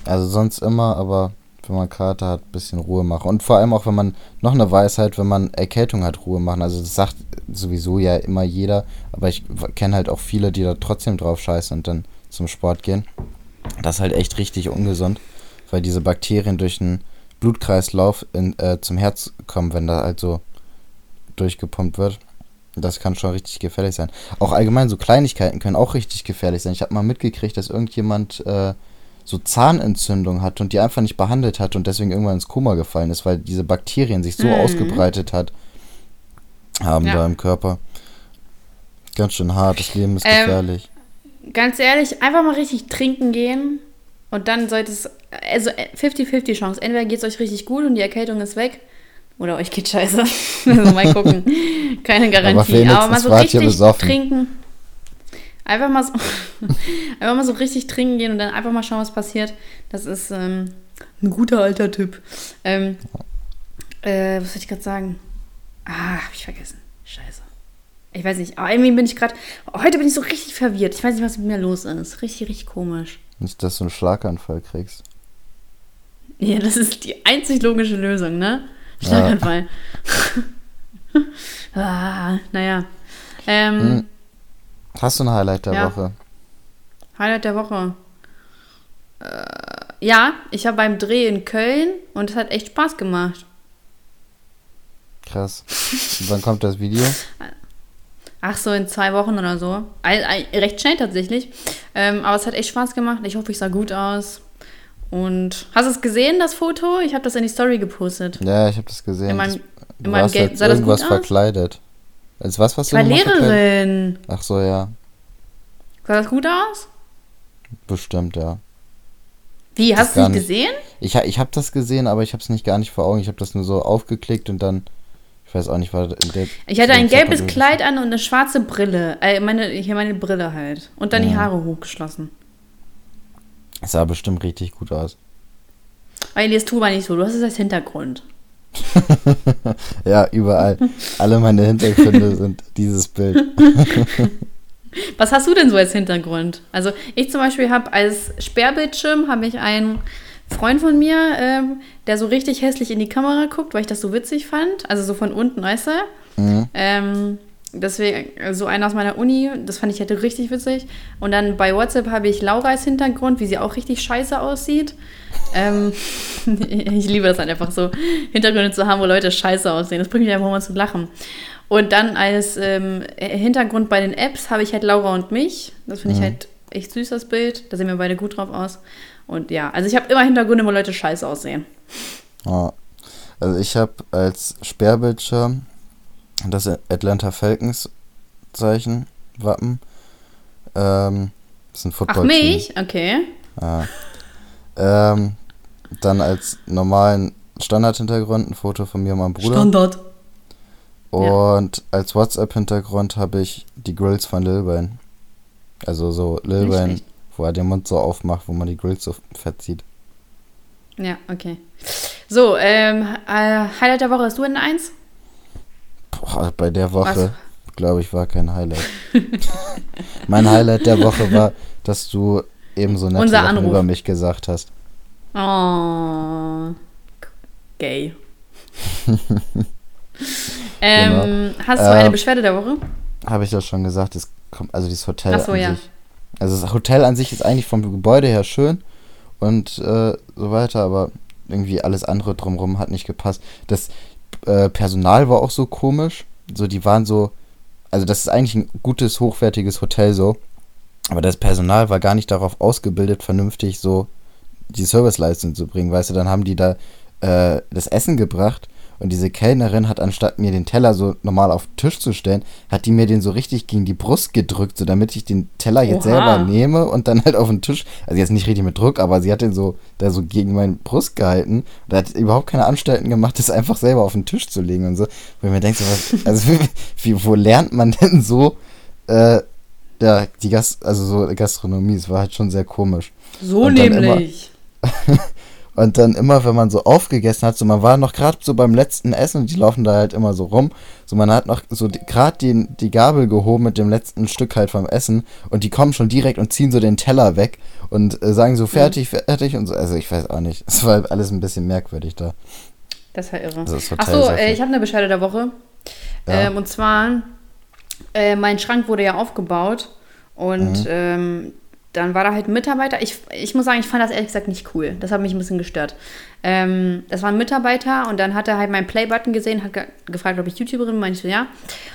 B: Also sonst immer, aber wenn man Kater hat, ein bisschen Ruhe machen. Und vor allem auch, wenn man, noch eine Weisheit, wenn man Erkältung hat, Ruhe machen. Also das sagt sowieso ja immer jeder, aber ich kenne halt auch viele, die da trotzdem drauf scheißen und dann zum Sport gehen. Das ist halt echt richtig ungesund, weil diese Bakterien durch den Blutkreislauf in, äh, zum Herz kommen, wenn da halt so durchgepumpt wird. Das kann schon richtig gefährlich sein. Auch allgemein so Kleinigkeiten können auch richtig gefährlich sein. Ich habe mal mitgekriegt, dass irgendjemand äh, so Zahnentzündung hat und die einfach nicht behandelt hat und deswegen irgendwann ins Koma gefallen ist, weil diese Bakterien sich so
A: Mhm.
B: ausgebreitet hat haben
A: Ja.
B: da im Körper. Ganz schön hart, das Leben ist
A: Ähm,
B: gefährlich.
A: Ganz ehrlich, einfach mal richtig trinken gehen und dann sollte es, also 50-50 Chance. Entweder geht es euch richtig gut und die Erkältung ist weg oder euch geht scheiße. also mal gucken. Keine Garantie.
B: wenigstens
A: Aber mal so richtig trinken. Einfach mal, so, einfach mal so richtig trinken gehen und dann einfach mal schauen, was passiert. Das ist ähm, ein guter alter Tipp. Ähm, äh, was soll ich gerade sagen? Ah, hab ich vergessen. Scheiße. Ich weiß nicht, aber irgendwie bin ich gerade. Heute bin ich so richtig verwirrt. Ich weiß nicht, was mit mir los ist. Richtig, richtig komisch.
B: Nicht, dass du einen Schlaganfall kriegst.
A: Ja, das ist die einzig logische Lösung, ne? Schlaganfall. ah, naja. Ähm,
B: Hm. Hast du ein Highlight der
A: Ja.
B: Woche?
A: Highlight der Woche. Äh, ja, ich war beim Dreh in Köln und es hat echt Spaß gemacht.
B: Krass. Und wann kommt das Video?
A: Ach so, in zwei Wochen oder so. Recht schnell tatsächlich. Ähm, aber es hat echt Spaß gemacht. Ich hoffe, ich sah gut aus. Und hast du es gesehen, das Foto? Ich habe das in die Story gepostet.
B: Ja, ich habe das gesehen.
A: In meinem- in
B: du
A: meinem Gelb-
B: als
A: sah das gut
B: irgendwas
A: aus?
B: verkleidet. Als was, was
A: Ich war? Lehrerin.
B: Ach so, ja.
A: Sah das gut aus?
B: Bestimmt, ja.
A: Wie, hast du es gesehen?
B: Ich, ich habe das gesehen, aber ich habe es nicht gar nicht vor Augen. Ich habe das nur so aufgeklickt und dann, ich weiß auch nicht, war der.
A: Ich hatte ein gelbes Kleid an und eine schwarze Brille. Äh, meine, hier meine Brille halt. Und dann die
B: Ja.
A: Haare hochgeschlossen.
B: Es sah bestimmt richtig gut aus.
A: Aber Elias, tu mal nicht so. Du hast es als Hintergrund.
B: Ja, überall. Alle meine Hintergründe sind dieses Bild.
A: Was hast du denn so als Hintergrund? Also ich zum Beispiel habe als Sperrbildschirm habe ich einen Freund von mir, ähm, der so richtig hässlich in die Kamera guckt, weil ich das so witzig fand. Also so von unten, weißt du?
B: Mhm.
A: Ähm, deswegen, so einer aus meiner Uni, das fand ich halt richtig witzig. Und dann bei WhatsApp habe ich Laura als Hintergrund, wie sie auch richtig scheiße aussieht. ähm, ich liebe das halt einfach so, Hintergründe zu haben, wo Leute scheiße aussehen. Das bringt mich einfach mal zu lachen. Und dann als ähm, Hintergrund bei den Apps habe ich halt Laura und mich. Das finde ich halt echt süß, das Bild. Da sehen wir beide gut drauf aus. Und ja, also ich habe immer Hintergründe, wo Leute scheiße aussehen.
B: Ja. Also ich habe als Sperrbildschirm das Atlanta Falcons Zeichen, Wappen. Ähm, das ist ein Football.
A: Ach, mich? Okay.
B: Ja. Ähm, dann als normalen Standard-Hintergrund ein Foto von mir und meinem Bruder.
A: Standard.
B: Und ja. als WhatsApp-Hintergrund habe ich die Grills von Lil Wayne. Also so Lil Wayne, wo er den Mund so aufmacht, wo man die Grills so fett sieht.
A: Ja, okay. So, ähm, äh, Highlight der Woche hast du in 1?
B: Boah, bei der Woche, glaube ich, war kein Highlight. mein Highlight der Woche war, dass du eben so nett über mich gesagt hast.
A: Oh, gay. ähm, genau. Hast du äh, eine Beschwerde der Woche?
B: Habe ich das schon gesagt. Es kommt, also dieses Hotel Ach so, an ja. sich. Also das Hotel an sich ist eigentlich vom Gebäude her schön und äh, so weiter, aber irgendwie alles andere drumherum hat nicht gepasst. Das äh, Personal war auch so komisch. So, die waren so, also das ist eigentlich ein gutes, hochwertiges Hotel so, aber das Personal war gar nicht darauf ausgebildet, vernünftig so die Serviceleistung zu bringen. Weißt du, dann haben die da äh, das Essen gebracht und diese Kellnerin hat anstatt mir den Teller so normal auf den Tisch zu stellen, hat die mir den so richtig gegen die Brust gedrückt, so damit ich den Teller jetzt Oha. selber nehme und dann halt auf den Tisch, also jetzt nicht richtig mit Druck, aber sie hat den so da so gegen meinen Brust gehalten und hat überhaupt keine Anstalten gemacht, das einfach selber auf den Tisch zu legen und so. Wo ich mir denke, so, was, also wie, wo lernt man denn so äh, ja, die Gast, also so Gastronomie, es war halt schon sehr komisch.
A: So nämlich.
B: Und dann immer, wenn man so aufgegessen hat, so man war noch gerade so beim letzten Essen und die laufen da halt immer so rum. So man hat noch so gerade die, die Gabel gehoben mit dem letzten Stück halt vom Essen und die kommen schon direkt und ziehen so den Teller weg und äh, sagen so fertig, mhm. fertig und so. Also ich weiß auch nicht. Es war alles ein bisschen merkwürdig da.
A: Das war irre. Also Achso, äh, ich habe eine Bescheide der Woche. Ja. Ähm, und zwar, äh, mein Schrank wurde ja aufgebaut und mhm. ähm, dann war da halt ein Mitarbeiter. Ich, ich muss sagen, ich fand das ehrlich gesagt nicht cool. Das hat mich ein bisschen gestört. Ähm, das war ein Mitarbeiter und dann hat er halt meinen Play-Button gesehen, hat ge gefragt, ob ich YouTuberin bin. Meinte ja.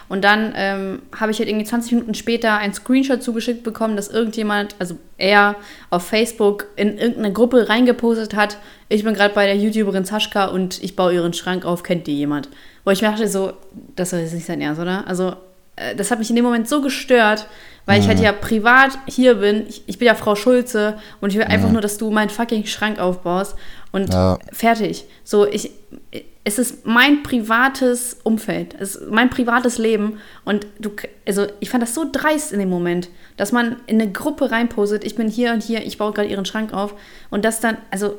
A: Und dann ähm, habe ich halt irgendwie 20 Minuten später ein Screenshot zugeschickt bekommen, dass irgendjemand, also er, auf Facebook in irgendeine Gruppe reingepostet hat. Ich bin gerade bei der YouTuberin Saschka und ich baue ihren Schrank auf. Kennt die jemand? Wo ich mir dachte, so, das jetzt nicht sein Ernst, oder? Also, das hat mich in dem Moment so gestört weil ich halt ja privat hier bin. Ich, ich bin ja Frau Schulze und ich will einfach nur, dass du meinen fucking Schrank aufbaust und ja. fertig. So, ich, es ist mein privates Umfeld, es ist mein privates Leben und du, also ich fand das so dreist in dem Moment, dass man in eine Gruppe reinpostet, ich bin hier und hier, ich baue gerade ihren Schrank auf und das dann, also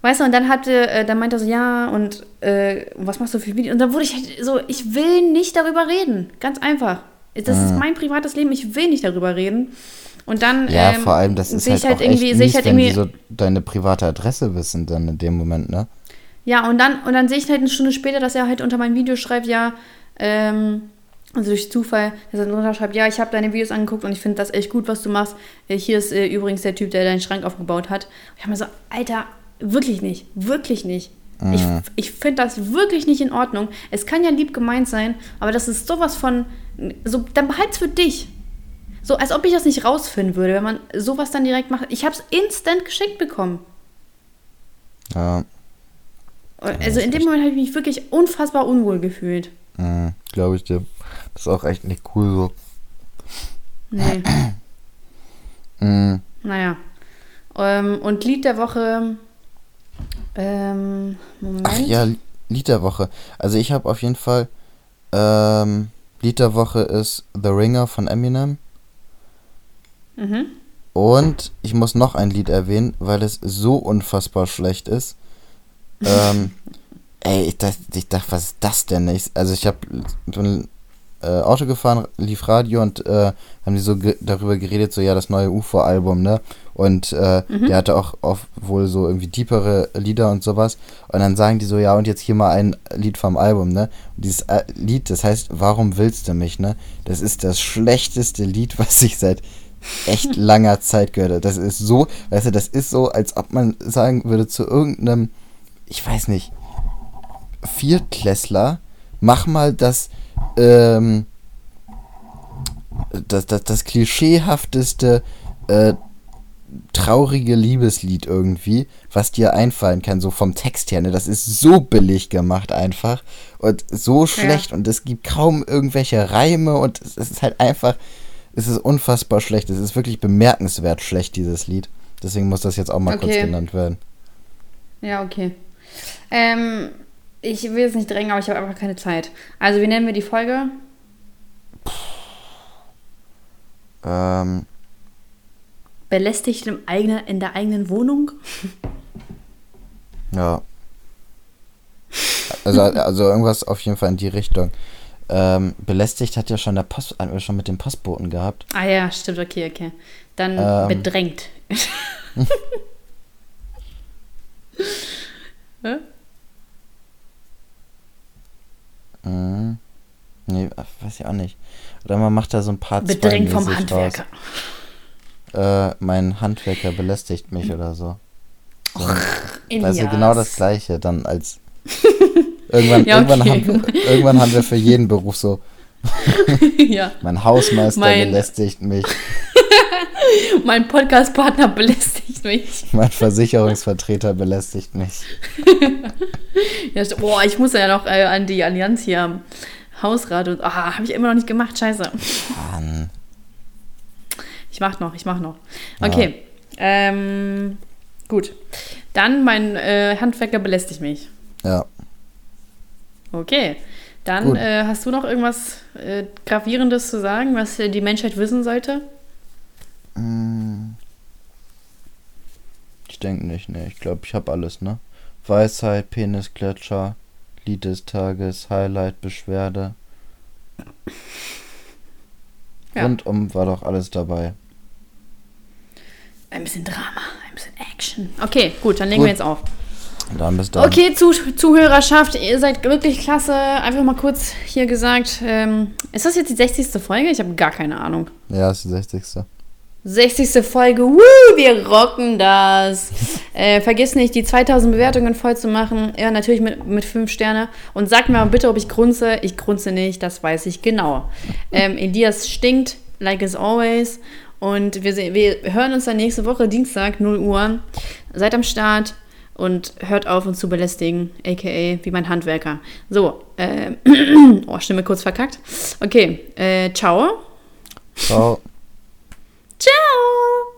A: Weißt du, und dann hatte, äh, dann meinte er so, ja, und äh, was machst du für Videos? Und dann wurde ich halt so, ich will nicht darüber reden. Ganz einfach. Das mhm. ist mein privates Leben, ich will nicht darüber reden. Und dann
B: ja, ähm, vor allem, das ist halt, halt irgendwie, sehe ich halt irgendwie so deine private Adresse wissen dann in dem Moment, ne?
A: Ja, und dann und dann sehe ich halt eine Stunde später, dass er halt unter meinem Video schreibt, ja, ähm, also durch Zufall, dass er drunter schreibt, ja, ich habe deine Videos angeguckt und ich finde das echt gut, was du machst. Äh, hier ist äh, übrigens der Typ, der deinen Schrank aufgebaut hat. Und ich habe mir so, Alter, wirklich nicht, wirklich nicht. Mhm. Ich, ich finde das wirklich nicht in Ordnung. Es kann ja lieb gemeint sein, aber das ist sowas von so, dann behalt's für dich. So, als ob ich das nicht rausfinden würde, wenn man sowas dann direkt macht. Ich habe es instant geschickt bekommen.
B: Ja.
A: Also in dem Moment habe ich mich wirklich unfassbar unwohl gefühlt.
B: Mhm, Glaube ich dir. Das ist auch echt nicht cool so.
A: Nee.
B: mhm.
A: Naja. Ähm, und Lied der Woche. Ähm, Moment.
B: Ach ja, Lied der Woche. Also ich habe auf jeden Fall. Ähm, Lied der Woche ist The Ringer von Eminem.
A: Mhm.
B: Und ich muss noch ein Lied erwähnen, weil es so unfassbar schlecht ist. ähm, ey, ich dachte, ich dachte, was ist das denn? Ich, also ich habe äh, Auto gefahren, lief Radio und äh, haben die so ge darüber geredet, so ja, das neue UFO-Album, ne? Und äh,
A: Mhm.
B: der hatte auch, auch wohl so irgendwie deepere Lieder und sowas. Und dann sagen die so, ja, und jetzt hier mal ein Lied vom Album, ne? Und dieses äh, Lied, das heißt, Warum willst du mich, ne? Das ist das schlechteste Lied, was ich seit echt langer Zeit gehört habe. Das ist so, weißt du, das ist so, als ob man sagen würde zu irgendeinem, ich weiß nicht, Viertklässler, mach mal das, ähm, das, das, das klischeehafteste, äh, traurige Liebeslied irgendwie, was dir einfallen kann, so vom Text her. Ne? Das ist so billig gemacht einfach und so schlecht und es gibt kaum irgendwelche Reime und es, es ist halt einfach, es ist unfassbar schlecht. Es ist wirklich bemerkenswert schlecht, dieses Lied. Deswegen muss das jetzt auch mal kurz
A: Okay.
B: genannt werden.
A: Ja, okay. Ähm, ich will jetzt nicht drängen, aber ich habe einfach keine Zeit. Also, wie nennen wir die Folge?
B: Ähm,
A: Belästigt im eigenen, in der eigenen Wohnung?
B: Ja. Also, also irgendwas auf jeden Fall in die Richtung. Ähm, belästigt hat ja schon der Post, wir schon mit dem Postboten gehabt.
A: Ah ja, stimmt, okay, okay. Dann
B: Ähm.
A: bedrängt. Hä?
B: Mhm. Nee, weiß ich auch nicht. Oder man macht da so ein paar
A: Bedrängt vom Handwerker.
B: Äh, mein Handwerker belästigt mich oder so. so
A: Elias.
B: also genau das gleiche dann als irgendwann,
A: Ja,
B: irgendwann,
A: okay.
B: haben wir, irgendwann haben wir für jeden Beruf so,
A: ja.
B: mein Hausmeister
A: Mein-
B: belästigt mich,
A: Mein Podcast-Partner belästigt mich.
B: mein Versicherungsvertreter belästigt mich.
A: Ja, boah, ich muss ja noch äh, an die Allianz hier. Hausrat und. Ah, habe ich immer noch nicht gemacht, scheiße.
B: Mann.
A: Ich mach noch, ich mach noch. Okay. Ähm, gut. Dann mein äh, Handwerker belästigt mich.
B: Ja.
A: Okay. Dann äh, hast du noch irgendwas äh, Gravierendes zu sagen, was äh, die Menschheit wissen sollte?
B: Mm. Ich denke nicht, ne. Ich glaube, ich habe alles, ne? Weisheit, Penisgletscher, Lied des Tages, Highlight, Beschwerde.
A: Ja.
B: Rundum war doch alles dabei.
A: Ein bisschen Drama, ein bisschen Action. Okay, gut, dann legen
B: Gut.
A: wir jetzt auf.
B: Dann bis dann.
A: Okay, Zuh Zuhörerschaft, ihr seid wirklich klasse. Einfach mal kurz hier gesagt, ähm, ist das jetzt die 60. Folge? Ich habe gar keine Ahnung.
B: Ja, ist die 60.
A: 60. Folge, woo, wir rocken das. äh, vergiss nicht, die 2000 Bewertungen voll zu machen. Ja, natürlich mit, mit 5 Sterne. Und sagt mir mal bitte, ob ich grunze. Ich grunze nicht, das weiß ich genau. Ähm, Elias stinkt, like as always. Und wir, wir hören uns dann nächste Woche, Dienstag, 0 Uhr. Seid am Start und hört auf, uns zu belästigen, aka wie mein Handwerker. So, äh, oh, Stimme kurz verkackt. Okay, äh, ciao.
B: Ciao.
A: Ciao!